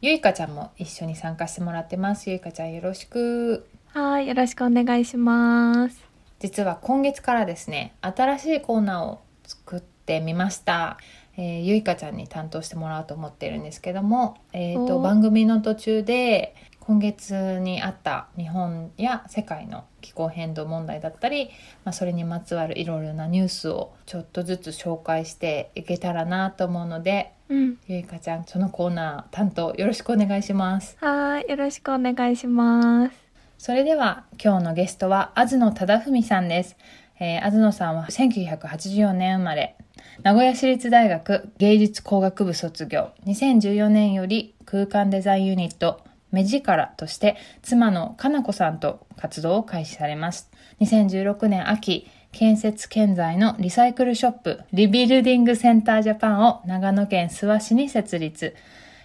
ゆいかちゃんも一緒に参加してもらってます。ゆいかちゃんよろしく。はい、よろしくお願いします。実は今月からですね新しいコーナーを作ってみました、えーゆいかちゃんに担当してもらおうと思ってるんですけども、えー、とお番組の途中で今月にあった日本や世界の気候変動問題だったり、まあ、それにまつわるいろいろなニュースをちょっとずつ紹介していけたらなと思うのでうん、ゆいかちゃんそのコーナー担当よろしくお願いします。はい、よろしくお願いします。それでは今日のゲストは東野忠文さんです。えー、東野さんは1984年生まれ、名古屋市立大学芸術工学部卒業、2014年より空間デザインユニット目力として妻のかなこさんと活動を開始されます。2016年秋、建設建材のリサイクルショップリビルディングセンタージャパンを長野県諏訪市に設立。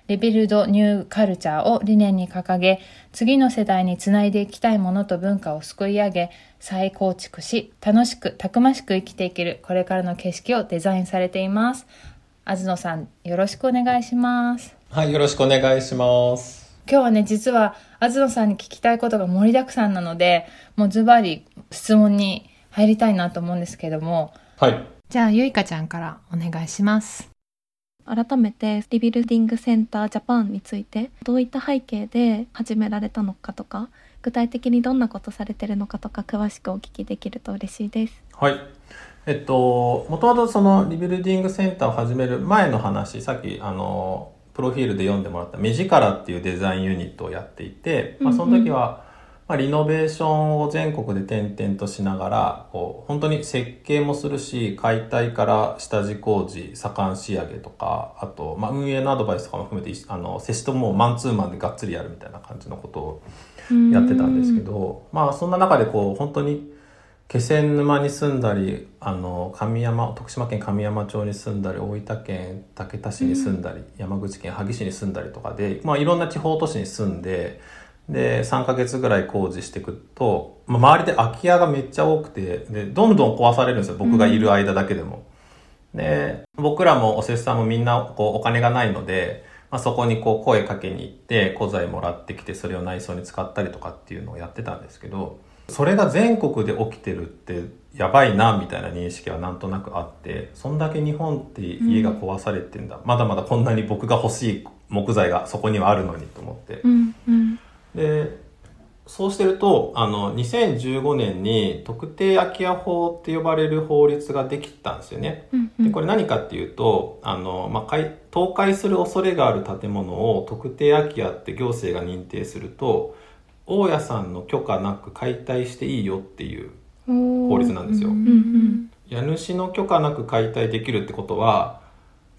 リビルドニューカルチャーを理念に掲げ、次の世代につないでいきたいものと文化を救い上げ、再構築し、楽しく、たくましく生きていける、これからの景色をデザインされています。東野さん、よろしくお願いします。はい、よろしくお願いします。今日はね、実は、東野さんに聞きたいことが盛りだくさんなので、もうズバリ質問に入りたいなと思うんですけども、はい。じゃあ、ゆいかちゃんからお願いします。改めてリビルディングセンタージャパンについてどういった背景で始められたのかとか具体的にどんなことされてるのかとか詳しくお聞きできると嬉しいです。はい。えっと、もともとそのリビルディングセンターを始める前の話、さっきあの、プロフィールで読んでもらった目力っていうデザインユニットをやっていて、まあその時は、まあ、リノベーションを全国で転々としながら、こう、本当に設計もするし、解体から下地工事、左官仕上げとか、あと、まあ、運営のアドバイスとかも含めて、あの、接しともうマンツーマンでがっつりやるみたいな感じのことをやってたんですけど、まあそんな中でこう本当に気仙沼に住んだりあの神山徳島県神山町に住んだり大分県竹田市に住んだり、山口県萩市に住んだりとかで、まあ、いろんな地方都市に住んでで3ヶ月ぐらい工事していくと、まあ、周りで空き家がめっちゃ多くてでどんどん壊されるんですよ僕がいる間だけでも。で僕らもおせっさんもみんなこうお金がないので、まあ、そこにこう声かけに行って古材もらってきてそれを内装に使ったりとかっていうのをやってたんですけどそれが全国で起きてるってやばいなみたいな認識はなんとなくあってそんだけ日本って家が壊されてんだ、まだまだこんなに僕が欲しい木材がそこにはあるのにと思って。うんうんでそうしてるとあの2015年に特定空き家法って呼ばれる法律ができたんですよね。うんうんでこれ何かっていうとあの、まあ、倒壊する恐れがある建物を特定空き家って行政が認定すると大家さんの許可なく解体していいよっていう法律なんですよ。ううんうん家主の許可なく解体できるってことは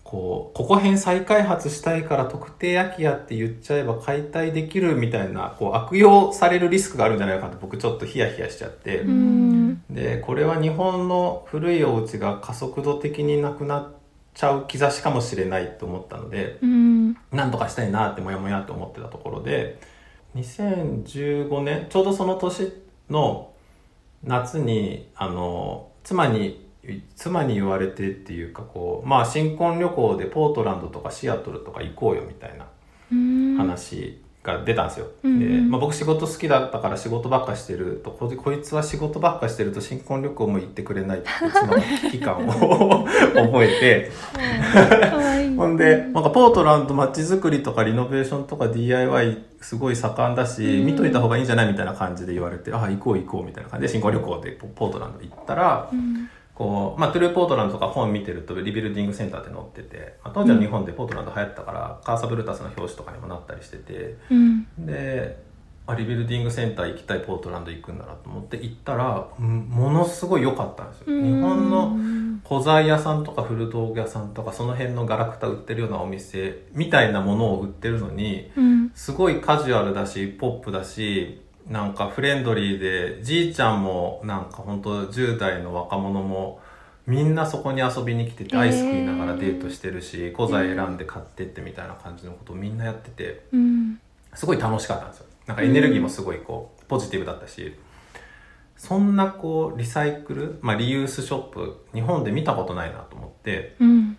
こうここ辺再開発したいから特定空き家って言っちゃえば解体できるみたいなこう悪用されるリスクがあるんじゃないかと僕ちょっとヒヤヒヤしちゃって、うん。でこれは日本の古いお家が加速度的になくなっちゃう兆しかもしれないと思ったのでうん。なんとかしたいなってもやもやと思ってたところで2015年ちょうどその年の夏にあの妻に妻に言われてっていうかこうまあ新婚旅行でポートランドとかシアトルとか行こうよみたいなうん話が出たんですよ、うんで、まあ、僕仕事好きだったから仕事ばっかしてるとここいつは仕事ばっかしてると新婚旅行も行ってくれないって妻の危機感を 覚えて。ほんで、なんかポートランド街づくりとかリノベーションとか DIY すごい盛んだし、うん。見といた方がいいんじゃないみたいな感じで言われて、ああ、行こう行こうみたいな感じで新婚旅行でポポートランド行ったら、うんこう、まあ、トゥルーポートランドとか本見てるとリビルディングセンターって載ってて、まあ、当時は日本でポートランド流行ったから、カーサブルタスの表紙とかにもなったりしてて、うん。で、あリビルディングセンター行きたいポートランド行くんだなと思って行ったらうんものすごい良かったんですよ。日本の古材屋さんとか古道具屋さんとかその辺のガラクタ売ってるようなお店みたいなものを売ってるのにうん。すごいカジュアルだしポップだしなんかフレンドリーでじいちゃんもなんか本当10代の若者もみんなそこに遊びに来ててアイス食いながらデートしてるし古材選んで買ってってみたいな感じのことをみんなやっててうん。すごい楽しかったんですよ。なんかエネルギーもすごいこうポジティブだったしそんなこうリサイクル、まあ、リユースショップ日本で見たことないなと思ってうん。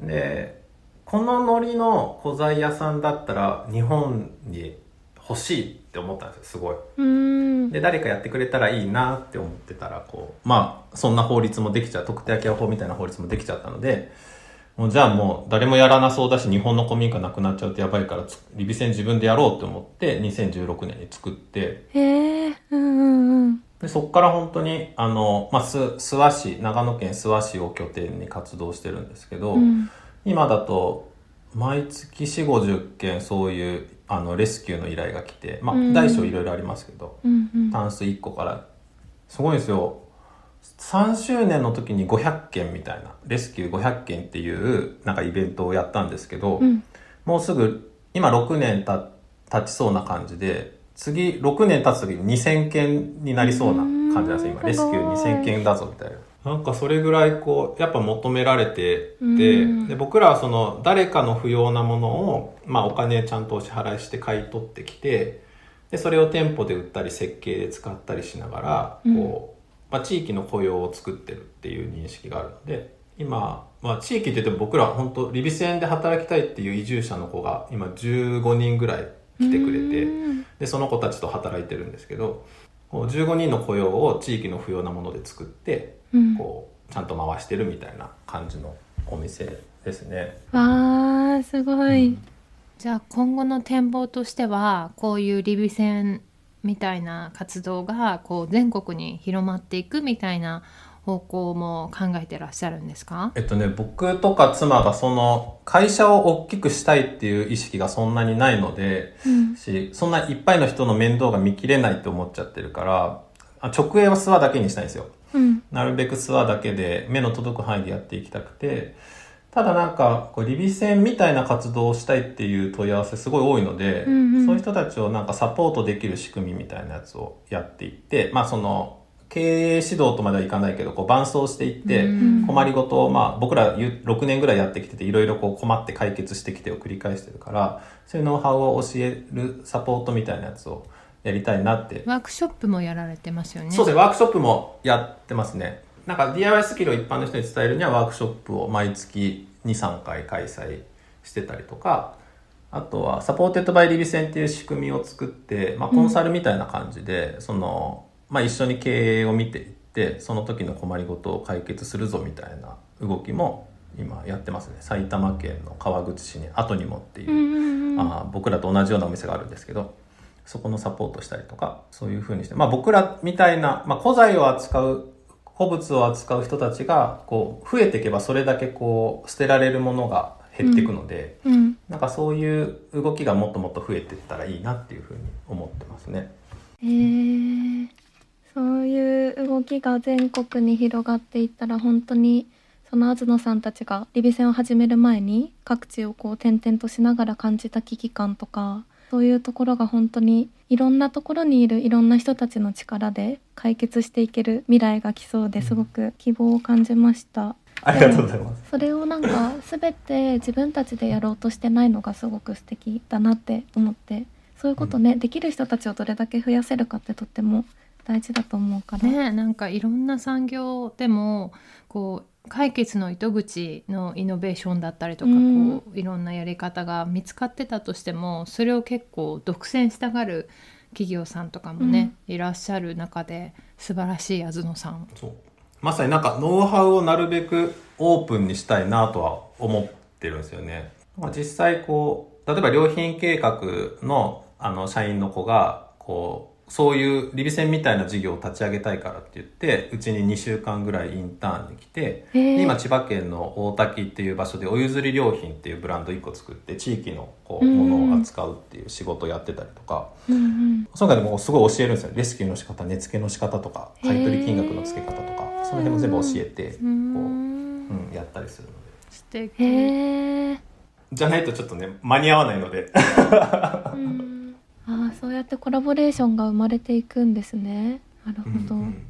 でこのノリの古材屋さんだったら日本に欲しいって思ったんですよすごい。うん。で誰かやってくれたらいいなって思ってたらこうまあそんな法律もできちゃう特定空き家法みたいな法律もできちゃったのでもうじゃあもう誰もやらなそうだし日本の古民家なくなっちゃうとやばいからつリビ戦自分でやろうって思って2016年に作ってへえうんうんうん。でそこから本当にあの、まあ、す諏訪市長野県諏訪市を拠点に活動してるんですけど、うん。今だと毎月4 5 0件そういうあのレスキューの依頼が来て、まあうん、大小いろいろありますけど、うんうん。タンス1個からすごいですよ。3周年の時に500件みたいなレスキュー500件っていうなんかイベントをやったんですけど、うん。もうすぐ今6年た経ちそうな感じで次6年経つ時に2000件になりそうな感じなんですよ今。うん。レスキュー2000件だぞみたいな。なんかそれぐらいこうやっぱ求められてうん。てで僕らはその誰かの不要なものを、まあ、お金ちゃんとお支払いして買い取ってきてでそれを店舗で売ったり設計で使ったりしながらこう、まあ、地域の雇用を作ってるっていう認識があるので今、まあ、地域って言っても僕らは本当リビセンで働きたいっていう移住者の子が今15人ぐらい来てくれてうん。でその子たちと働いてるんですけどこう15人の雇用を地域の不要なもので作ってうん。こうちゃんと回してるみたいな感じのお店ですね。わあすごい、じゃあ今後の展望としてはこういうリビ戦みたいな活動がこう全国に広まっていくみたいな方向も考えてらっしゃるんですか？えっとね、僕とか妻がその会社を大きくしたいっていう意識がそんなにないので、うん。し、そんないっぱいの人の面倒が見切れないって思っちゃってるから、あ直営は諏訪だけにしたいんですよ。うん。なるべく諏訪だけで目の届く範囲でやっていきたくて、ただなんか、こう、リビ戦みたいな活動をしたいっていう問い合わせすごい多いので、うんうん。そういう人たちをなんかサポートできる仕組みみたいなやつをやっていって、まあその、経営指導とまではいかないけど、こう伴走していって、うん困りごとを、まあ僕らゆ6年ぐらいやってきてて、いろいろこう困って解決してきてを繰り返してるから、そういうノウハウを教えるサポートみたいなやつをやりたいなって。ワークショップもやられてますよね。そうですね、ワークショップもやってますね。なんか DIY スキルを一般の人に伝えるにはワークショップを毎月2、3回開催してたりとか、あとはサポーテッドバイリビセンっていう仕組みを作って、まあコンサルみたいな感じで、その、まあ一緒に経営を見ていって、その時の困りごとを解決するぞみたいな動きも今やってますね。埼玉県の川口市に後にもっていう、うんうんうんあー僕らと同じようなお店があるんですけどそこのサポートしたりとかそういうふうにして、まあ、僕らみたいな、まあ、古材を扱う古物を扱う人たちがこう増えていけばそれだけこう捨てられるものが減っていくので、うん。なんかそういう動きがもっともっと増えていったらいいなっていうふうに思ってますね。へえそういう動きが全国に広がっていったら本当にその東野さんたちがリビ戦を始める前に各地をこう転々としながら感じた危機感とかそういうところが本当にいろんなところにいるいろんな人たちの力で解決していける未来が来そうですごく希望を感じました。ありがとうございます。それをなんか全て自分たちでやろうとしてないのがすごく素敵だなって思ってそういうことね、できる人たちをどれだけ増やせるかってとっても大事だと思うから、ねなんかいろんな産業でもこう解決の糸口のイノベーションだったりとか、うん。こういろんなやり方が見つかってたとしてもそれを結構独占したがる企業さんとかもね、いらっしゃる中で素晴らしいあずのさん。そう。まさになんかノウハウをなるべくオープンにしたいなとは思ってるんですよね。まあ実際こう、例えば良品計画のあの社員の子が、こう、そういうリビセンみたいな事業を立ち上げたいからって言って、うちに2週間ぐらいインターンに来て、今千葉県の大滝っていう場所でお譲り良品っていうブランド1個作って、地域のこう、うんものを扱うっていう仕事をやってたりとか、うんうんその中でもうすごい教えるんですよ。レスキューの仕方、値付けの仕方とか、買い取り金額の付け方とか、その辺も全部教えて、こう、うーんうん、やったりするので。素敵。じゃないとちょっとね、間に合わないので。うんああそうやってコラボレーションが生まれていくんですね。なるほど。うんうん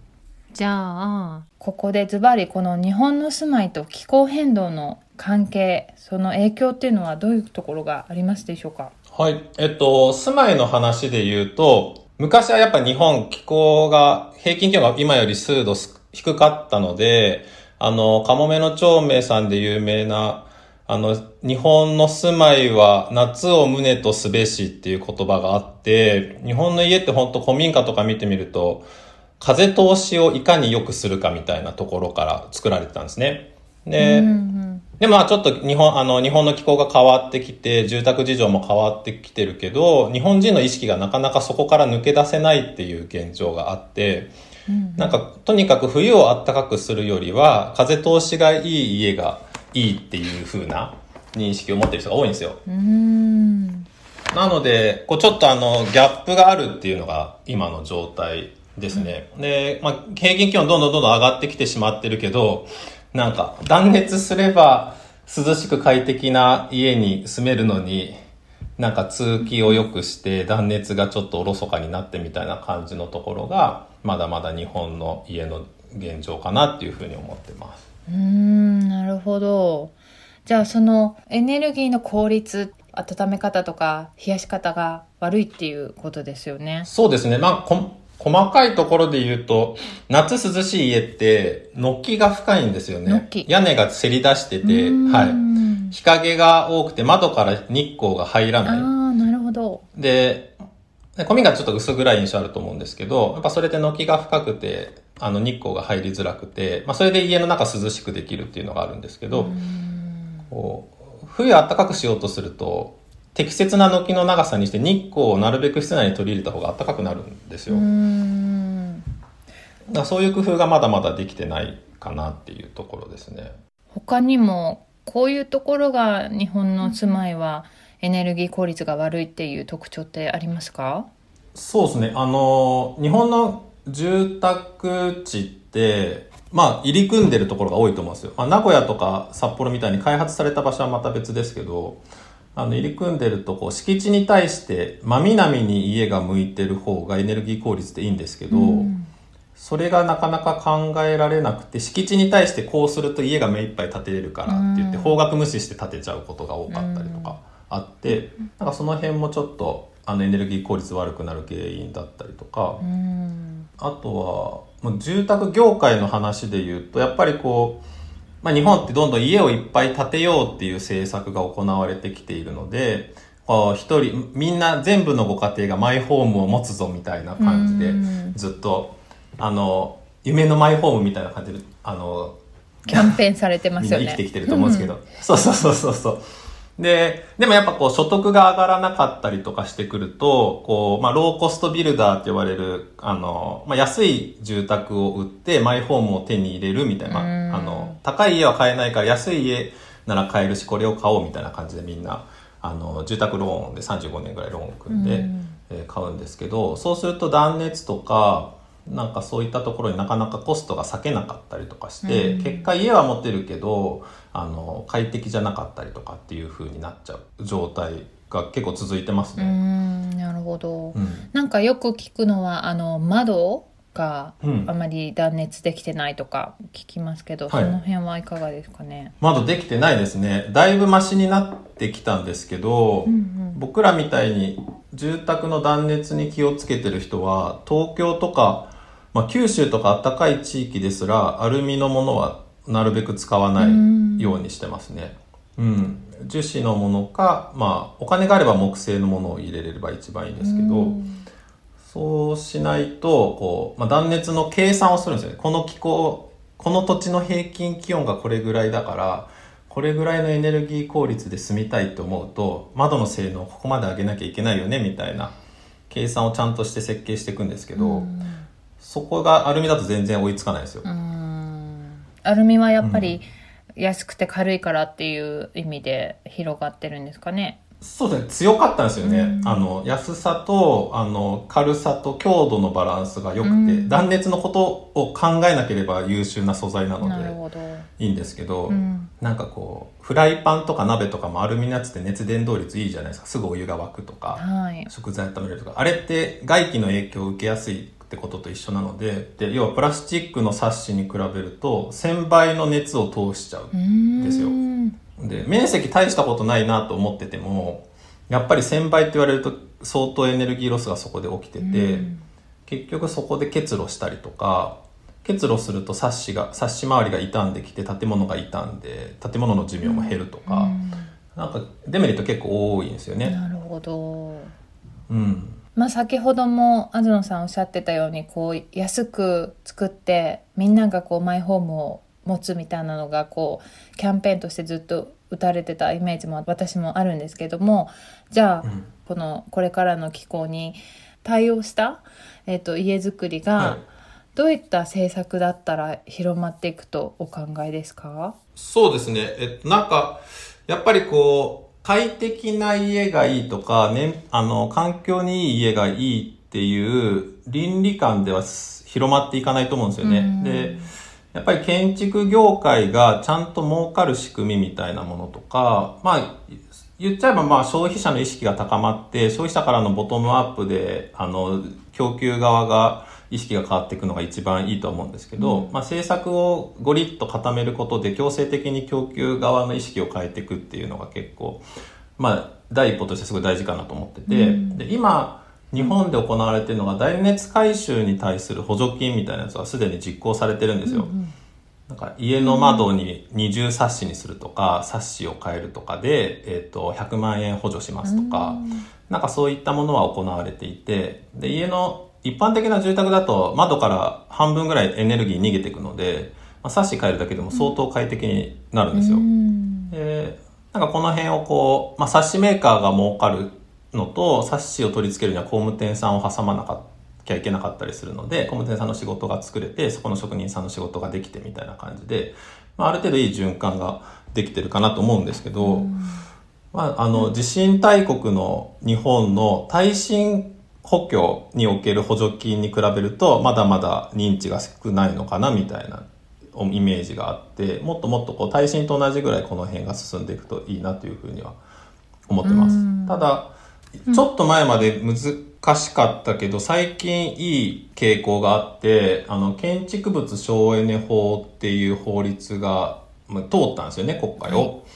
じゃあここでズバリこの日本の住まいと気候変動の関係その影響っていうのはどういうところがありますでしょうか？はい。えっと、住まいの話で言うと、昔はやっぱ日本気候が、平均気温が今より数度す低かったので、あの、カモメの長明さんで有名な、あの、日本の住まいは夏を胸とすべしっていう言葉があって、日本の家って本当古民家とか見てみると、風通しをいかに良くするかみたいなところから作られてたんですね。で、うんうんでもまあちょっと日本、あの、日本の気候が変わってきて、住宅事情も変わってきてるけど、日本人の意識がなかなかそこから抜け出せないっていう現状があって、うんなんかとにかく冬を暖かくするよりは、風通しがいい家がいいっていう風な認識を持ってる人が多いんですよ。なので、こうちょっとあの、ギャップがあるっていうのが今の状態ですね。で、まあ、平均気温どんどんどんどん上がってきてしまってるけど、なんか、断熱すれば涼しく快適な家に住めるのに、なんか通気を良くして断熱がちょっとおろそかになってみたいな感じのところが、まだまだ日本の家の現状かなっていうふうに思ってます。うーんなるほどじゃあそのエネルギーの効率温め方とか冷やし方が悪いっていうことですよねそうですね。まあ、こ細かいところで言うと、夏涼しい家って、軒が深いんですよね。軒屋根がせり出してて、はい。日陰が多くて、窓から日光が入らああななるほどい。で、で古民家ちょっと薄暗い印象あると思うんですけど、やっぱそれで軒が深くて、あの日光が入りづらくて、まあそれで家の中涼しくできるっていうのがあるんですけど、こう冬暖かくしようとすると、適切な軒の長さにして日光をなるべく室内に取り入れた方が暖かくなるんですよ。だそういう工夫がまだまだできてないかなっていうところですね。他にもこういうところが日本の住まいはエネルギー効率が悪いっていう特徴ってありますか？そうですね。あの、日本の住宅地って、まあ、入り組んでるところが多いと思うんですよ。まあ、名古屋とか札幌みたいに開発された場所はまた別ですけど、あの、入り組んでると、こう、敷地に対して、真南に家が向いてる方がエネルギー効率っていいんですけど、うんそれがなかなか考えられなくて、敷地に対してこうすると家が目いっぱい建てれるからって言って、うん方角無視して建てちゃうことが多かったりとかあって、なんかその辺もちょっと、あのエネルギー効率悪くなる原因だったりとか、うん。あとは、もう住宅業界の話で言うと、やっぱりこう、まあ日本ってどんどん家をいっぱい建てようっていう政策が行われてきているので、一人、みんな全部のご家庭がマイホームを持つぞみたいな感じでうん、ずっと、あの、夢のマイホームみたいな感じで、あの、キャンペーンされてますよね。生きてきてると思うんですけど。そうそうそうそうそう。で、でもやっぱこう所得が上がらなかったりとかしてくると、こう、まあローコストビルダーって言われる、あの、まあ安い住宅を売ってマイホームを手に入れるみたいな、うん。あの、高い家は買えないから安い家なら買えるし、これを買おうみたいな感じでみんな、あの、住宅ローンで35年ぐらいローンを組んで、うん。えー買うんですけど、そうすると断熱とか、なんかそういったところになかなかコストが避けなかったりとかして、うん結果家は持ってるけど、あの、快適じゃなかったりとかっていう風になっちゃう状態が結構続いてますうね。んなるほど、うん。なんかよく聞くのはあの窓がうんあまり断熱できてないとか聞きますけど、はいその辺はいかがですかね？窓できてないですね。だいぶマシになってきたんですけど、うんうん僕らみたいに住宅の断熱に気をつけてる人は、東京とか、まあ、九州とか暖かい地域ですら、アルミのものはなるべく使わないようにしてますね。うん。樹脂のものか、まあ、お金があれば木製のものを入れれれば一番いいんですけど、うんそうしないと、こう、まあ、断熱の計算をするんですよね。この気候、この土地の平均気温がこれぐらいだから、これぐらいのエネルギー効率で住みたいと思うと、窓の性能をここまで上げなきゃいけないよね、みたいな計算をちゃんとして設計していくんですけど、そこがアルミだと全然追いつかないんですよ。アルミはやっぱり安くて軽いからっていう意味で広がってるんですかね。そうですね。強かったんですよね、あの安さとあの軽さと強度のバランスが良くて、断熱のことを考えなければ優秀な素材なのでいいんですけど、うん、なんかこうフライパンとか鍋とかもアルミのやつって熱伝導率いいじゃないですか。すぐお湯が沸くとか、はい、食材温めるとか。あれって外気の影響を受けやすいってことと一緒なのでで要はプラスチックのサッシに比べると1000倍の熱を通しちゃうんですよ。で、面積大したことないなと思ってても、やっぱり1000倍って言われると相当エネルギーロスがそこで起きてて、うん、結局そこで結露したりとか、結露するとサッシが、サッシ周りが傷んできて建物が傷んで、建物の寿命も減るとか、うん、なんかデメリット結構多いんですよね。なるほど。うん。まあ先ほども東野さんおっしゃってたようにこう安く作ってみんながこうマイホームを持つみたいなのがこうキャンペーンとしてずっと打たれてたイメージも私もあるんですけどもじゃあ、うん、このこれからの気候に対応した、えーと、家づくりが、どういった政策だったら広まっていくとお考えですか？そうですね。えっと、なんか、やっぱりこう、快適な家がいいとか、ね、あの、環境にいい家がいいっていう倫理観では広まっていかないと思うんですよね。で、やっぱり建築業界がちゃんと儲かる仕組みみたいなものとか、まあ、言っちゃえばまあ消費者の意識が高まって、消費者からのボトムアップで、あの、供給側が意識が変わっていくのが一番いいと思うんですけど、うん、まあ政策をゴリッと固めることで強制的に供給側の意識を変えていくっていうのが結構、まあ第一歩としてすごい大事かなと思ってて、うん、で今、日本で行われているのが大熱回収に対する補助金みたいなやつはすでに実行されてるんですよ。うんうん、なんか家の窓に二重サッシにするとか、サッシを変えるとかで、えっ、ー、と、100万円補助しますとか、うん、なんかそういったものは行われていて、で、家の一般的な住宅だと窓から半分ぐらいエネルギー逃げていくので、まあ、サッシ変えるだけでも相当快適になるんですよ。うん、でなんかこの辺をこう、まあ、サッシメーカーが儲かるのと、冊子を取り付けるには工務店さんを挟まなきゃいけなかったりするので、工務店さんの仕事が作れて、そこの職人さんの仕事ができてみたいな感じで、まあ、ある程度いい循環ができてるかなと思うんですけど、まあ、あの、地震大国の日本の耐震補強における補助金に比べると、まだまだ認知が少ないのかなみたいなイメージがあって、もっともっとこう耐震と同じぐらいこの辺が進んでいくといいなというふうには思ってます。ただ、ちょっと前まで難しかったけど、最近いい傾向があって、あの、建築物省エネ法っていう法律が、まあ、通ったんですよね、国会を。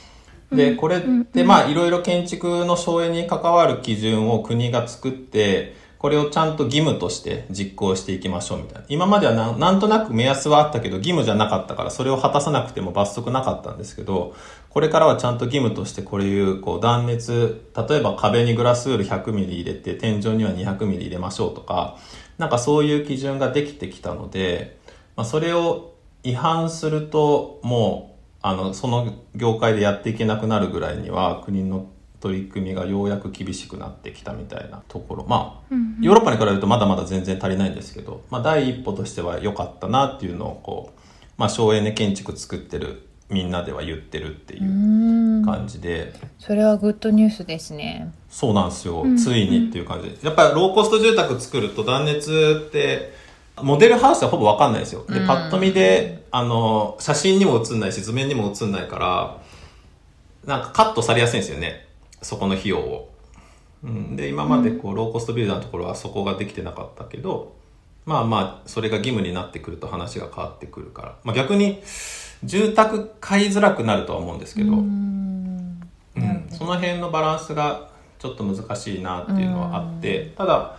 で、これってまあ、いろいろ建築の省エネに関わる基準を国が作って、これをちゃんと義務として実行していきましょうみたいな。今まではななんとなく目安はあったけど義務じゃなかったからそれを果たさなくても罰則なかったんですけど、これからはちゃんと義務としてこれいうこう断熱、例えば壁にグラスウール100ミリ入れて天井には200ミリ入れましょうとか、なんかそういう基準ができてきたので、まあ、それを違反するともうあのその業界でやっていけなくなるぐらいには国の取り組みがようやく厳しくなってきたみたいなところ。まあ、うんうん、ヨーロッパに比べるとまだまだ全然足りないんですけど、まあ、第一歩としては良かったなっていうのをこう、まあ、省エネ建築作ってるみんなでは言ってるっていう感じで。それはグッドニュースですね。そうなんですよ、ついにっていう感じ。でやっぱりローコスト住宅作ると断熱ってモデルハウスはほぼ分かんないですよ。でパッと見であの写真にも写んないし図面にも写んないからなんかカットされやすいんですよねそこの費用を。うん、で今までこうローコストビルダーのところはそこができてなかったけどまあまあそれが義務になってくると話が変わってくるから、まあ、逆に住宅買いづらくなるとは思うんですけど、うん、その辺のバランスがちょっと難しいなっていうのはあってただ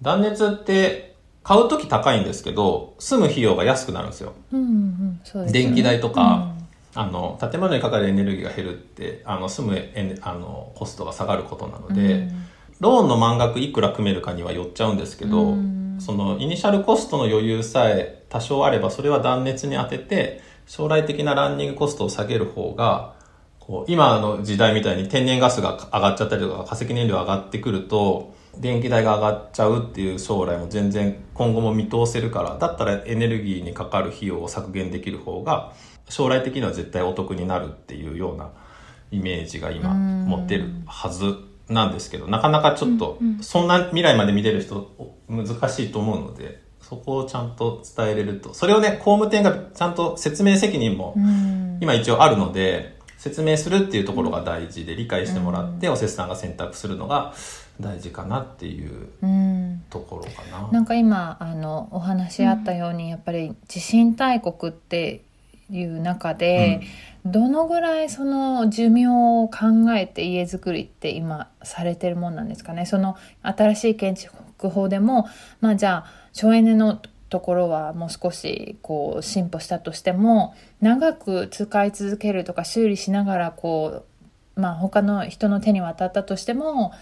断熱って買う時高いんですけど住む費用が安くなるんですよ。うんうんすね、電気代とか、あの建物にかかるエネルギーが減るってあの住むエあのコストが下がることなので、うん、ローンの満額いくら組めるかにはよっちゃうんですけど、うん、そのイニシャルコストの余裕さえ多少あればそれは断熱に当てて将来的なランニングコストを下げる方がこう今の時代みたいに天然ガスが上がっちゃったりとか化石燃料上がってくると電気代が上がっちゃうっていう将来も全然今後も見通せるからだったらエネルギーにかかる費用を削減できる方が将来的には絶対お得になるっていうようなイメージが今持ってるはずなんですけどなかなかちょっとそんな未来まで見れる人難しいと思うのでそこをちゃんと伝えれると。それをね工務店がちゃんと説明責任も今一応あるので説明するっていうところが大事で理解してもらっておせさんが選択するのが大事かなっていうところかな。なんか今あのお話あったように、やっぱり地震大国っていう中で、うん、どのぐらいその寿命を考えて家づくりって今されてるもんなんですかね？その新しい建築法でもまあじゃあ省エネのところはもう少しこう進歩したとしても長く使い続けるとか修理しながらこうまあ他の人の手に渡ったとしても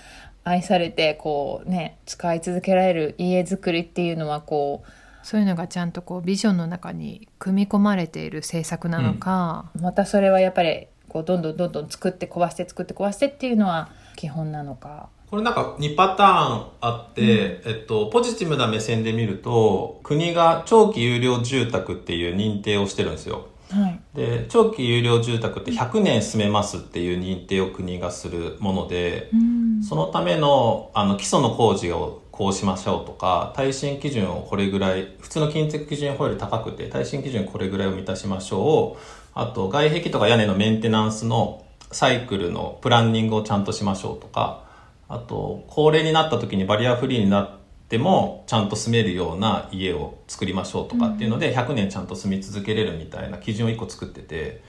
愛されてこうね使い続けられる家づくりっていうのはこうそういうのがちゃんとこうビジョンの中に組み込まれている政策なのか、うん、またそれはやっぱりこうどんどんどんどん作って壊して作って壊してっていうのは基本なのか。これなんか2パターンあって、うん、えっと、ポジティブな目線で見ると、国が長期有料住宅っていう認定をしてるんですよ。はい、で長期有料住宅って100年住めますっていう認定を国がするもので、うん、そのためのあの基礎の工事をこうしましょうとか耐震基準をこれぐらい普通の金属基準法より高くて耐震基準これぐらいを満たしましょう。あと外壁とか屋根のメンテナンスのサイクルのプランニングをちゃんとしましょうとか。あと高齢になった時にバリアフリーになってもちゃんと住めるような家を作りましょうとかっていうので、100年ちゃんと住み続けれるみたいな基準を1個作ってて。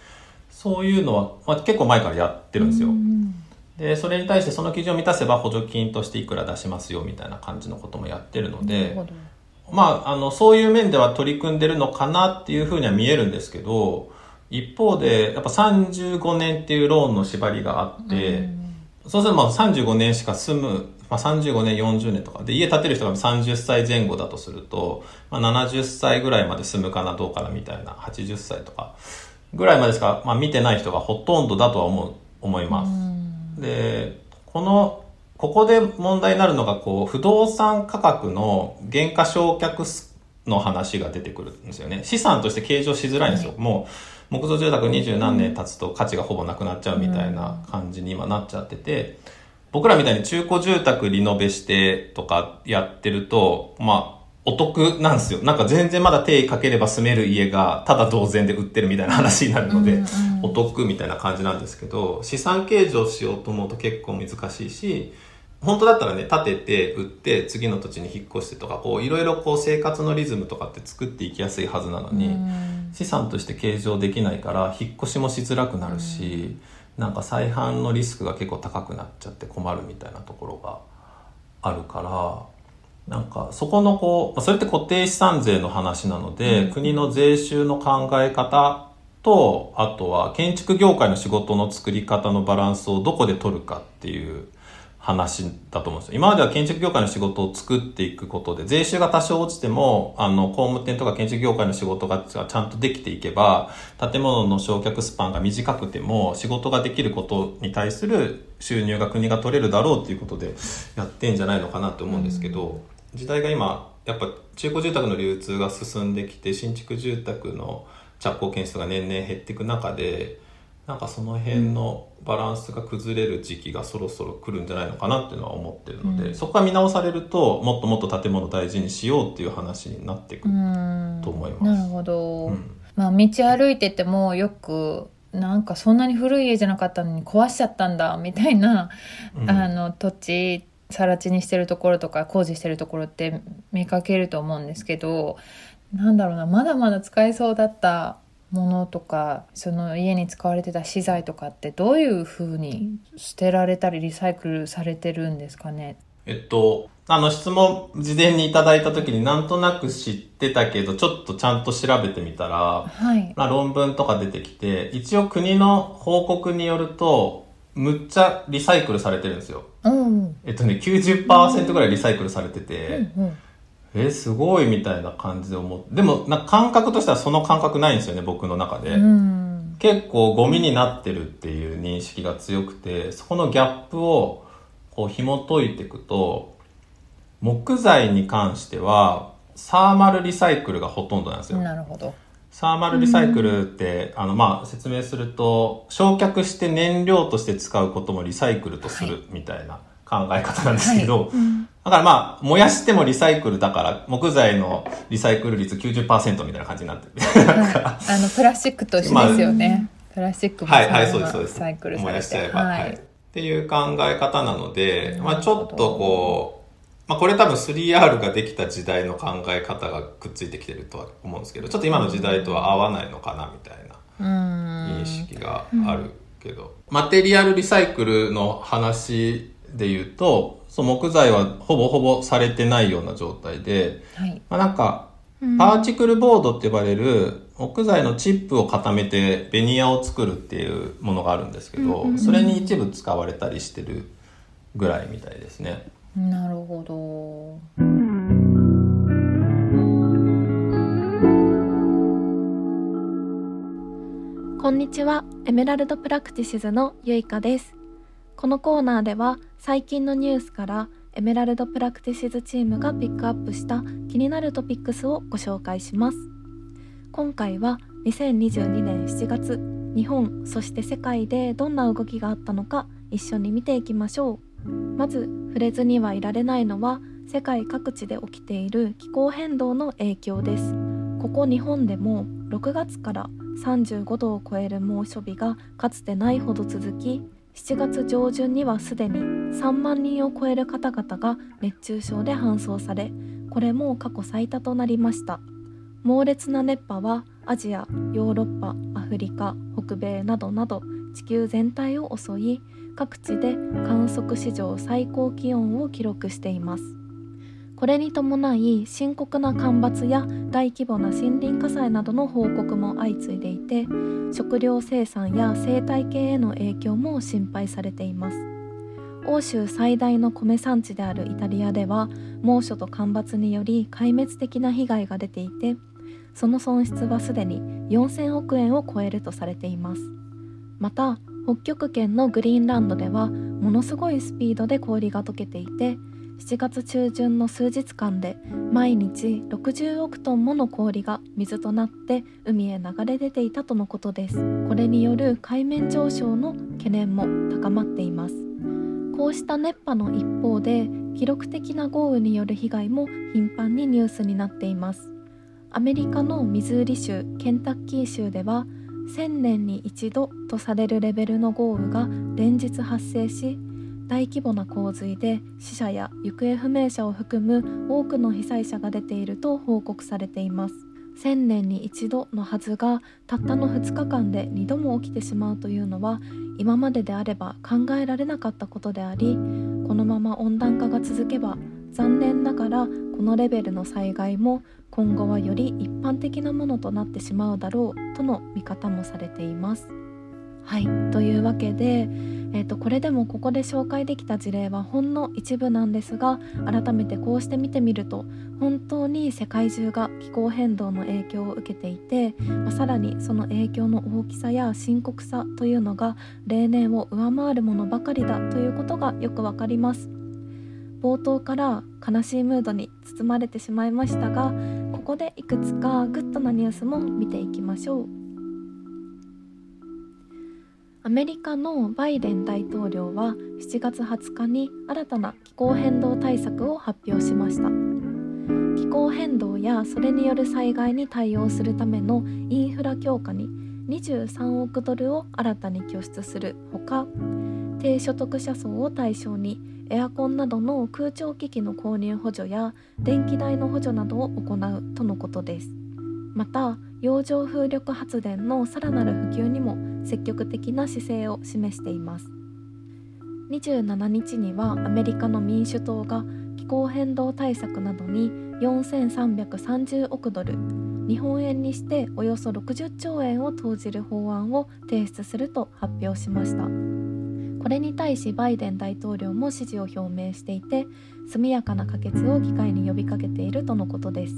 そういうのは、まあ、結構前からやってるんですよ。でそれに対してその基準を満たせば補助金としていくら出しますよみたいな感じのこともやってるのでまああのそういう面では取り組んでるのかなっていうふうには見えるんですけど一方でやっぱ35年っていうローンの縛りがあって、そうするとまあ35年しか住むまあ、35年40年とかで家建てる人が30歳前後だとすると、まあ、70歳ぐらいまで住むかなどうかなみたいな80歳とかぐらいまでしか、まあ、見てない人がほとんどだとは思う思います。でこのここで問題になるのがこう不動産価格の減価償却の話が出てくるんですよね。資産として計上しづらいんですよ、もう木造住宅二十何年経つと価値がほぼなくなっちゃうみたいな感じに今なっちゃってて、僕らみたいに中古住宅リノベしてとかやってると、まあ、お得なんですよ。なんか全然まだ手かければ住める家がただ同然で売ってるみたいな話になるので、うんうん、お得みたいな感じなんですけど、資産計上しようと思うと結構難しいし、本当だったらね、建てて、売って、次の土地に引っ越してとか、こう、いろいろこう、生活のリズムとかって作っていきやすいはずなのに、うん、資産として計上できないから、引っ越しもしづらくなるし、うん。なんか再犯のリスクが結構高くなっちゃって困るみたいなところがあるからなんかそこのこうそれって固定資産税の話なので、うん、国の税収の考え方とあとは建築業界の仕事の作り方のバランスをどこで取るかっていう話だと思うんですよ。今までは建築業界の仕事を作っていくことで、税収が多少落ちても、あの、工務店とか建築業界の仕事がちゃんとできていけば、建物の焼却スパンが短くても、仕事ができることに対する収入が国が取れるだろうっていうことでやってんじゃないのかなと思うんですけど、時代が今、やっぱ中古住宅の流通が進んできて、新築住宅の着工件数が年々減っていく中で、なんかその辺のバランスが崩れる時期がそろそろ来るんじゃないのかなっていうのは思ってるので、うん、そこが見直されるともっともっと建物大事にしようっていう話になっていくと思います。なるほど、うん、まあ、道歩いててもよくなんかそんなに古い家じゃなかったのに壊しちゃったんだみたいな、うん、あの土地更地にしてるところとか工事してるところって見かけると思うんですけどなんだろうなまだまだ使えそうだったものとかその家に使われてた資材とかってどういうふうに捨てられたりリサイクルされてるんですかね？えっと、あの質問事前にいただいた時になんとなく知ってたけどちょっとちゃんと調べてみたら、はい、まあ、論文とか出てきて一応国の報告によるとむっちゃリサイクルされてるんですよ。うん、えっとね90%ぐらいリサイクルされてて、うんうんえすごいみたいな感じで思って、でもな感覚としてはその感覚ないんですよね、僕の中で。結構ゴミになってるっていう認識が強くて、そこのギャップをこう紐解いていくと、木材に関してはサーマルリサイクルがほとんどなんですよ。なるほど。サーマルリサイクルって、あの、まあ、説明すると、焼却して燃料として使うこともリサイクルとするみたいな考え方なんですけど、だからまあ、燃やしてもリサイクルだから、木材のリサイクル率90%みたいな感じになってる。はい、あのプラスチックと一緒ですよね。プラスチックもはい、はい、そうです、そうです。サイクルされて燃やしちゃえば。ははいい。っていう考え方なので、まあちょっとこう、まあこれ多分 3R ができた時代の考え方がくっついてきてるとは思うんですけど、ちょっと今の時代とは合わないのかなみたいな。うん認識があるけど、マテリアルリサイクルの話で言うとそう木材はほぼほぼされてないような状態で、はい。まあ、なんかパーチクルボードって呼ばれる木材のチップを固めてベニヤを作るっていうものがあるんですけど、それに一部使われたりしてるぐらいみたいですね。なるほど。こんにちは。エメラルドプラクティシズのゆいかです。このコーナーでは最近のニュースからエメラルドプラクティシズチームがピックアップした気になるトピックスをご紹介します。今回は2022年7月日本そして世界でどんな動きがあったのか一緒に見ていきましょう。まず触れずにはいられないのは世界各地で起きている気候変動の影響です。ここ日本でも6月から35度を超える猛暑日がかつてないほど続き7月上旬にはすでに3万人を超える方々が熱中症で搬送されこれも過去最多となりました。猛烈な熱波はアジアヨーロッパアフリカ北米などなど地球全体を襲い各地で観測史上最高気温を記録しています。これに伴い深刻な干ばつや大規模な森林火災などの報告も相次いでいて食料生産や生態系への影響も心配されています。欧州最大の米産地であるイタリアでは猛暑と干ばつにより壊滅的な被害が出ていてその損失はすでに4000億円を超えるとされています。また北極圏のグリーンランドではものすごいスピードで氷が溶けていて7月中旬の数日間で毎日60億トンもの氷が水となって海へ流れ出ていたとのことです。これによる海面上昇の懸念も高まっています。こうした熱波の一方で記録的な豪雨による被害も頻繁にニュースになっています。アメリカのミズーリ州ケンタッキー州では1000年に一度とされるレベルの豪雨が連日発生し大規模な洪水で死者や行方不明者を含む多くの被災者が出ていると報告されています。1000年に一度のはずがたったの2日間で2度も起きてしまうというのは今までであれば考えられなかったことでありこのまま温暖化が続けば残念ながらこのレベルの災害も今後はより一般的なものとなってしまうだろうとの見方もされています。はいというわけで、えー、とこれでもここで紹介できた事例はほんの一部なんですが改めてこうして見てみると本当に世界中が気候変動の影響を受けていて、まあ、さらにその影響の大きさや深刻さというのが例年を上回るものばかりだということがよくわかります。冒頭から悲しいムードに包まれてしまいましたがここでいくつかグッドなニュースも見ていきましょう。アメリカのバイデン大統領は7月20日に新たな気候変動対策を発表しました気候変動やそれによる災害に対応するためのインフラ強化に23億ドルを新たに拠出するほか低所得者層を対象にエアコンなどの空調機器の購入補助や電気代の補助などを行うとのことです。また洋上風力発電のさらなる普及にも積極的な姿勢を示しています。27日にはアメリカの民主党が気候変動対策などに4330億ドル日本円にしておよそ60兆円を投じる法案を提出すると発表しました。これに対しバイデン大統領も支持を表明していて速やかな可決を議会に呼びかけているとのことです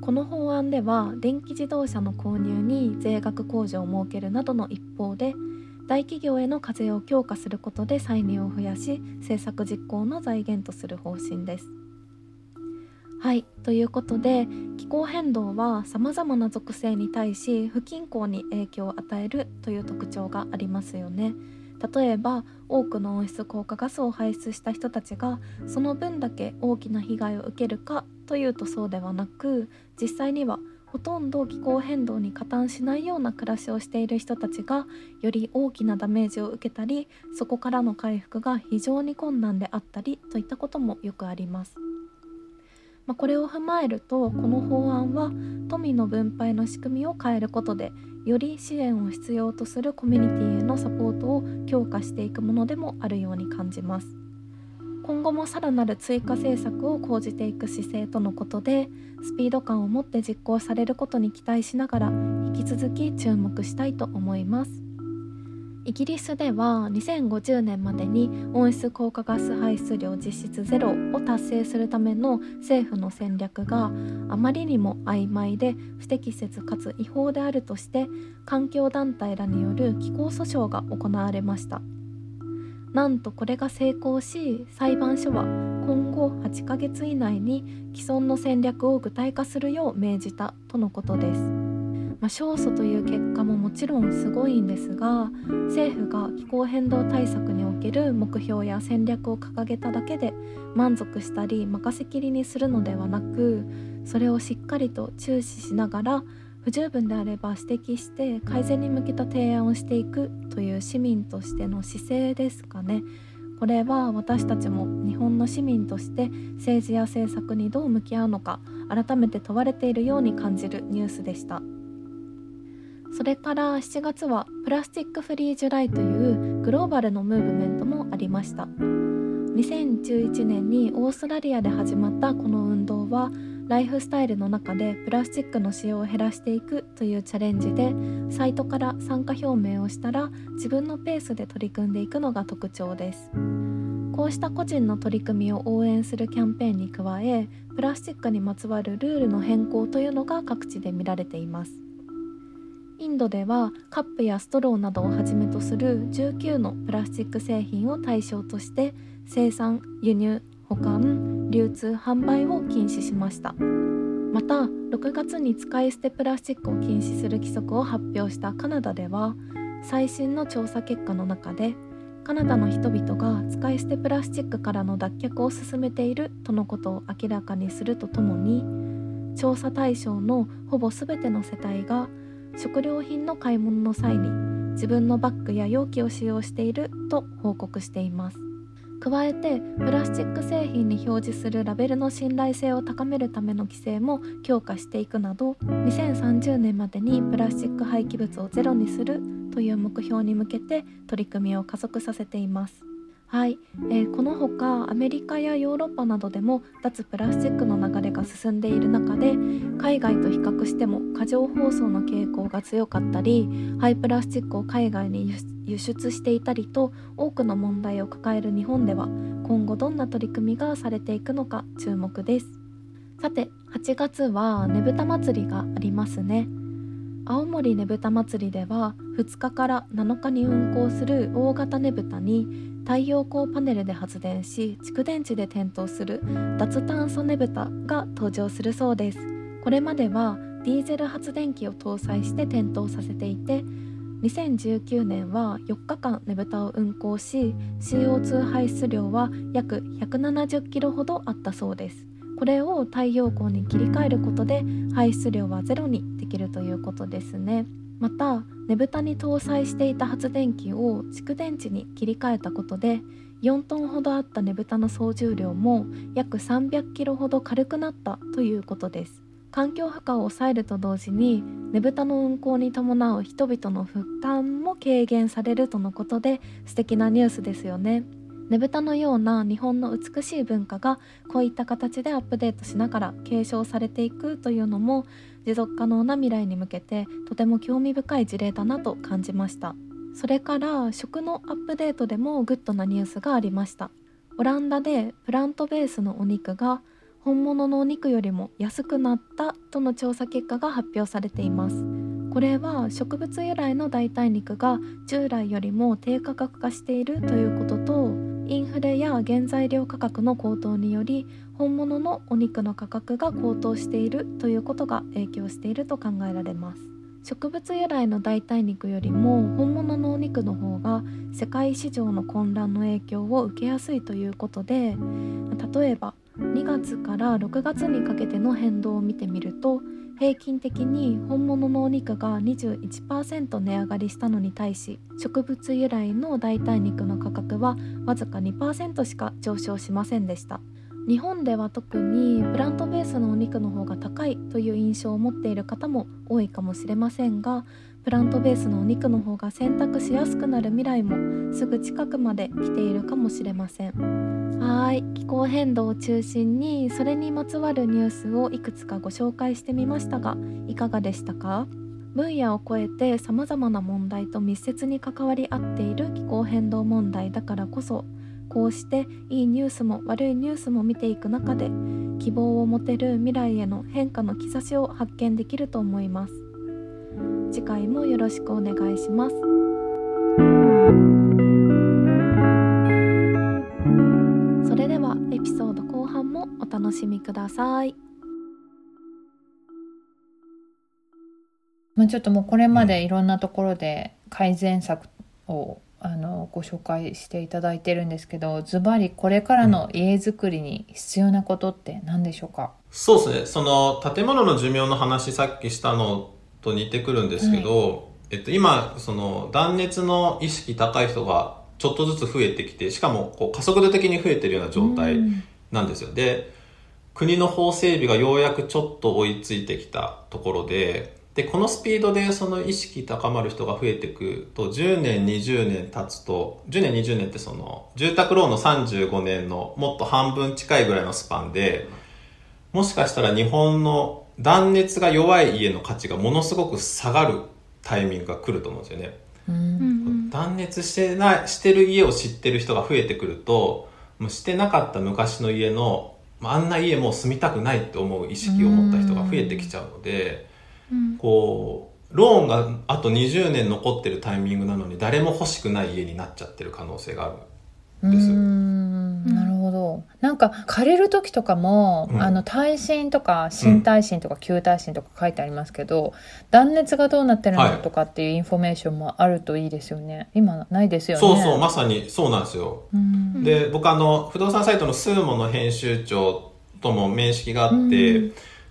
この法案では電気自動車の購入に税額控除を設けるなどの一方で大企業への課税を強化することで歳入を増やし政策実行の財源とする方針ですはいということで気候変動はさまざまな属性に対し不均衡に影響を与えるという特徴がありますよね。例えば多くの温室効果ガスを排出した人たちがその分だけ大きな被害を受けるかというとそうではなく実際にはほとんど気候変動に加担しないような暮らしをしている人たちがより大きなダメージを受けたりそこからの回復が非常に困難であったりといったこともよくあります。まあ、これを踏まえるとこの法案は富の分配の仕組みを変えることでより支援を必要とするコミュニティへのサポートを強化していくものでもあるように感じます。今後もさらなる追加政策を講じていく姿勢とのことでスピード感を持って実行されることに期待しながら引き続き注目したいと思います。イギリスでは2050年までに温室効果ガス排出量実質ゼロを達成するための政府の戦略があまりにも曖昧で不適切かつ違法であるとして環境団体らによる気候訴訟が行われましたなんとこれが成功し裁判所は今後8ヶ月以内に既存の戦略を具体化するよう命じたとのことです。まあ、勝訴という結果ももちろんすごいんですが政府が気候変動対策における目標や戦略を掲げただけで満足したり任せきりにするのではなくそれをしっかりと注視しながら不十分であれば指摘して改善に向けた提案をしていくという市民としての姿勢ですかね。これは私たちも日本の市民として政治や政策にどう向き合うのか改めて問われているように感じるニュースでした。それから7月はプラスチックフリージュライというグローバルのムーブメントもありました。2011年にオーストラリアで始まったこの運動はライフスタイルの中でプラスチックの使用を減らしていくというチャレンジでサイトから参加表明をしたら自分のペースで取り組んでいくのが特徴です。こうした個人の取り組みを応援するキャンペーンに加えプラスチックにまつわるルールの変更というのが各地で見られています。インドではカップやストローなどをはじめとする19のプラスチック製品を対象として生産輸入保管流通販売を禁止しました。また6月に使い捨てプラスチックを禁止する規則を発表したカナダでは最新の調査結果の中でカナダの人々が使い捨てプラスチックからの脱却を進めているとのことを明らかにするとともに調査対象のほぼ全ての世帯が食料品の買い物の際に自分のバッグや容器を使用していると報告しています。加えてプラスチック製品に表示するラベルの信頼性を高めるための規制も強化していくなど2030年までにプラスチック廃棄物をゼロにするという目標に向けて取り組みを加速させています。はい、えー、このほかアメリカやヨーロッパなどでも脱プラスチックの流れが進んでいる中で海外と比較しても過剰包装の傾向が強かったり廃プラスチックを海外に輸出していたりと多くの問題を抱える日本では今後どんな取り組みがされていくのか注目です。さて8月はねぶた祭りがありますね。青森ねぶた祭りでは2日から7日に運行する大型ねぶたに太陽光パネルで発電し蓄電池で点灯する脱炭素ねぶたが登場するそうです。これまではディーゼル発電機を搭載して点灯させていて2019年は4日間ねぶたを運行し CO2 排出量は約170キロほどあったそうです。これを太陽光に切り替えることで排出量はゼロにできるということですね。またねぶたに搭載していた発電機を蓄電池に切り替えたことで4トンほどあったねぶたの総重量も約300キロほど軽くなったということです。環境負荷を抑えると同時にねぶたの運行に伴う人々の負担も軽減されるとのことで素敵なニュースですよね。ねぶたのような日本の美しい文化がこういった形でアップデートしながら継承されていくというのも持続可能な未来に向けてとても興味深い事例だなと感じました。それから食のアップデートでもグッドなニュースがありました。オランダでプラントベースのお肉が本物のお肉よりも安くなったとの調査結果が発表されています。これは植物由来の代替肉が従来よりも低価格化しているということとインフレや原材料価格の高騰により本物のお肉の価格が高騰しているということが影響していると考えられます。植物由来の代替肉よりも本物のお肉の方が世界市場の混乱の影響を受けやすいということで例えば2月から6月にかけての変動を見てみると平均的に本物のお肉が21%値上がりしたのに対し植物由来の代替肉の価格はわずか2%しか上昇しませんでした。日本では特にプラントベースのお肉の方が高いという印象を持っている方も多いかもしれませんがプラントベースのお肉の方が選択しやすくなる未来もすぐ近くまで来ているかもしれません。はい。気候変動を中心にそれにまつわるニュースをいくつかご紹介してみましたがいかがでしたか？分野を超えてさまざまな問題と密接に関わり合っている気候変動問題だからこそこうしていいニュースも悪いニュースも見ていく中で希望を持てる未来への変化の兆しを発見できると思います。次回もよろしくお願いします。それではエピソード後半もお楽しみください。まあ、ちょっともうこれまでいろんなところで改善策をあのご紹介していただいてるんですけどズバリこれからの家づくりに必要なことって何でしょうか、そうですね。その建物の寿命の話さっきしたのと似てくるんですけど、はい、えっと、今その断熱の意識高い人がちょっとずつ増えてきてしかもこう加速度的に増えてるような状態なんですよ、で国の法整備がようやくちょっと追いついてきたところででこのスピードでその意識高まる人が増えていくと10年20年経つと10年20年ってその住宅ローンの35年のもっと半分近いぐらいのスパンでもしかしたら日本の断熱が弱い家の価値がものすごく下がるタイミングが来ると思うんですよね。うん、断熱してないしてる家を知ってる人が増えてくるともうしてなかった昔の家のあんな家もう住みたくないって思う意識を持った人が増えてきちゃうので、うん、こうローンがあと20年残ってるタイミングなのに誰も欲しくない家になっちゃってる可能性があるんです。なるほど。なんか借りる時とかも、うん、あの耐震とか新耐震とか旧耐震とか書いてありますけど、うん、断熱がどうなってるのとかっていうインフォメーションもあるといいですよね。今ないですよね。そうそうまさにそうなんですよ、うん、で僕あの不動産サイトのスーモの編集長とも面識があって、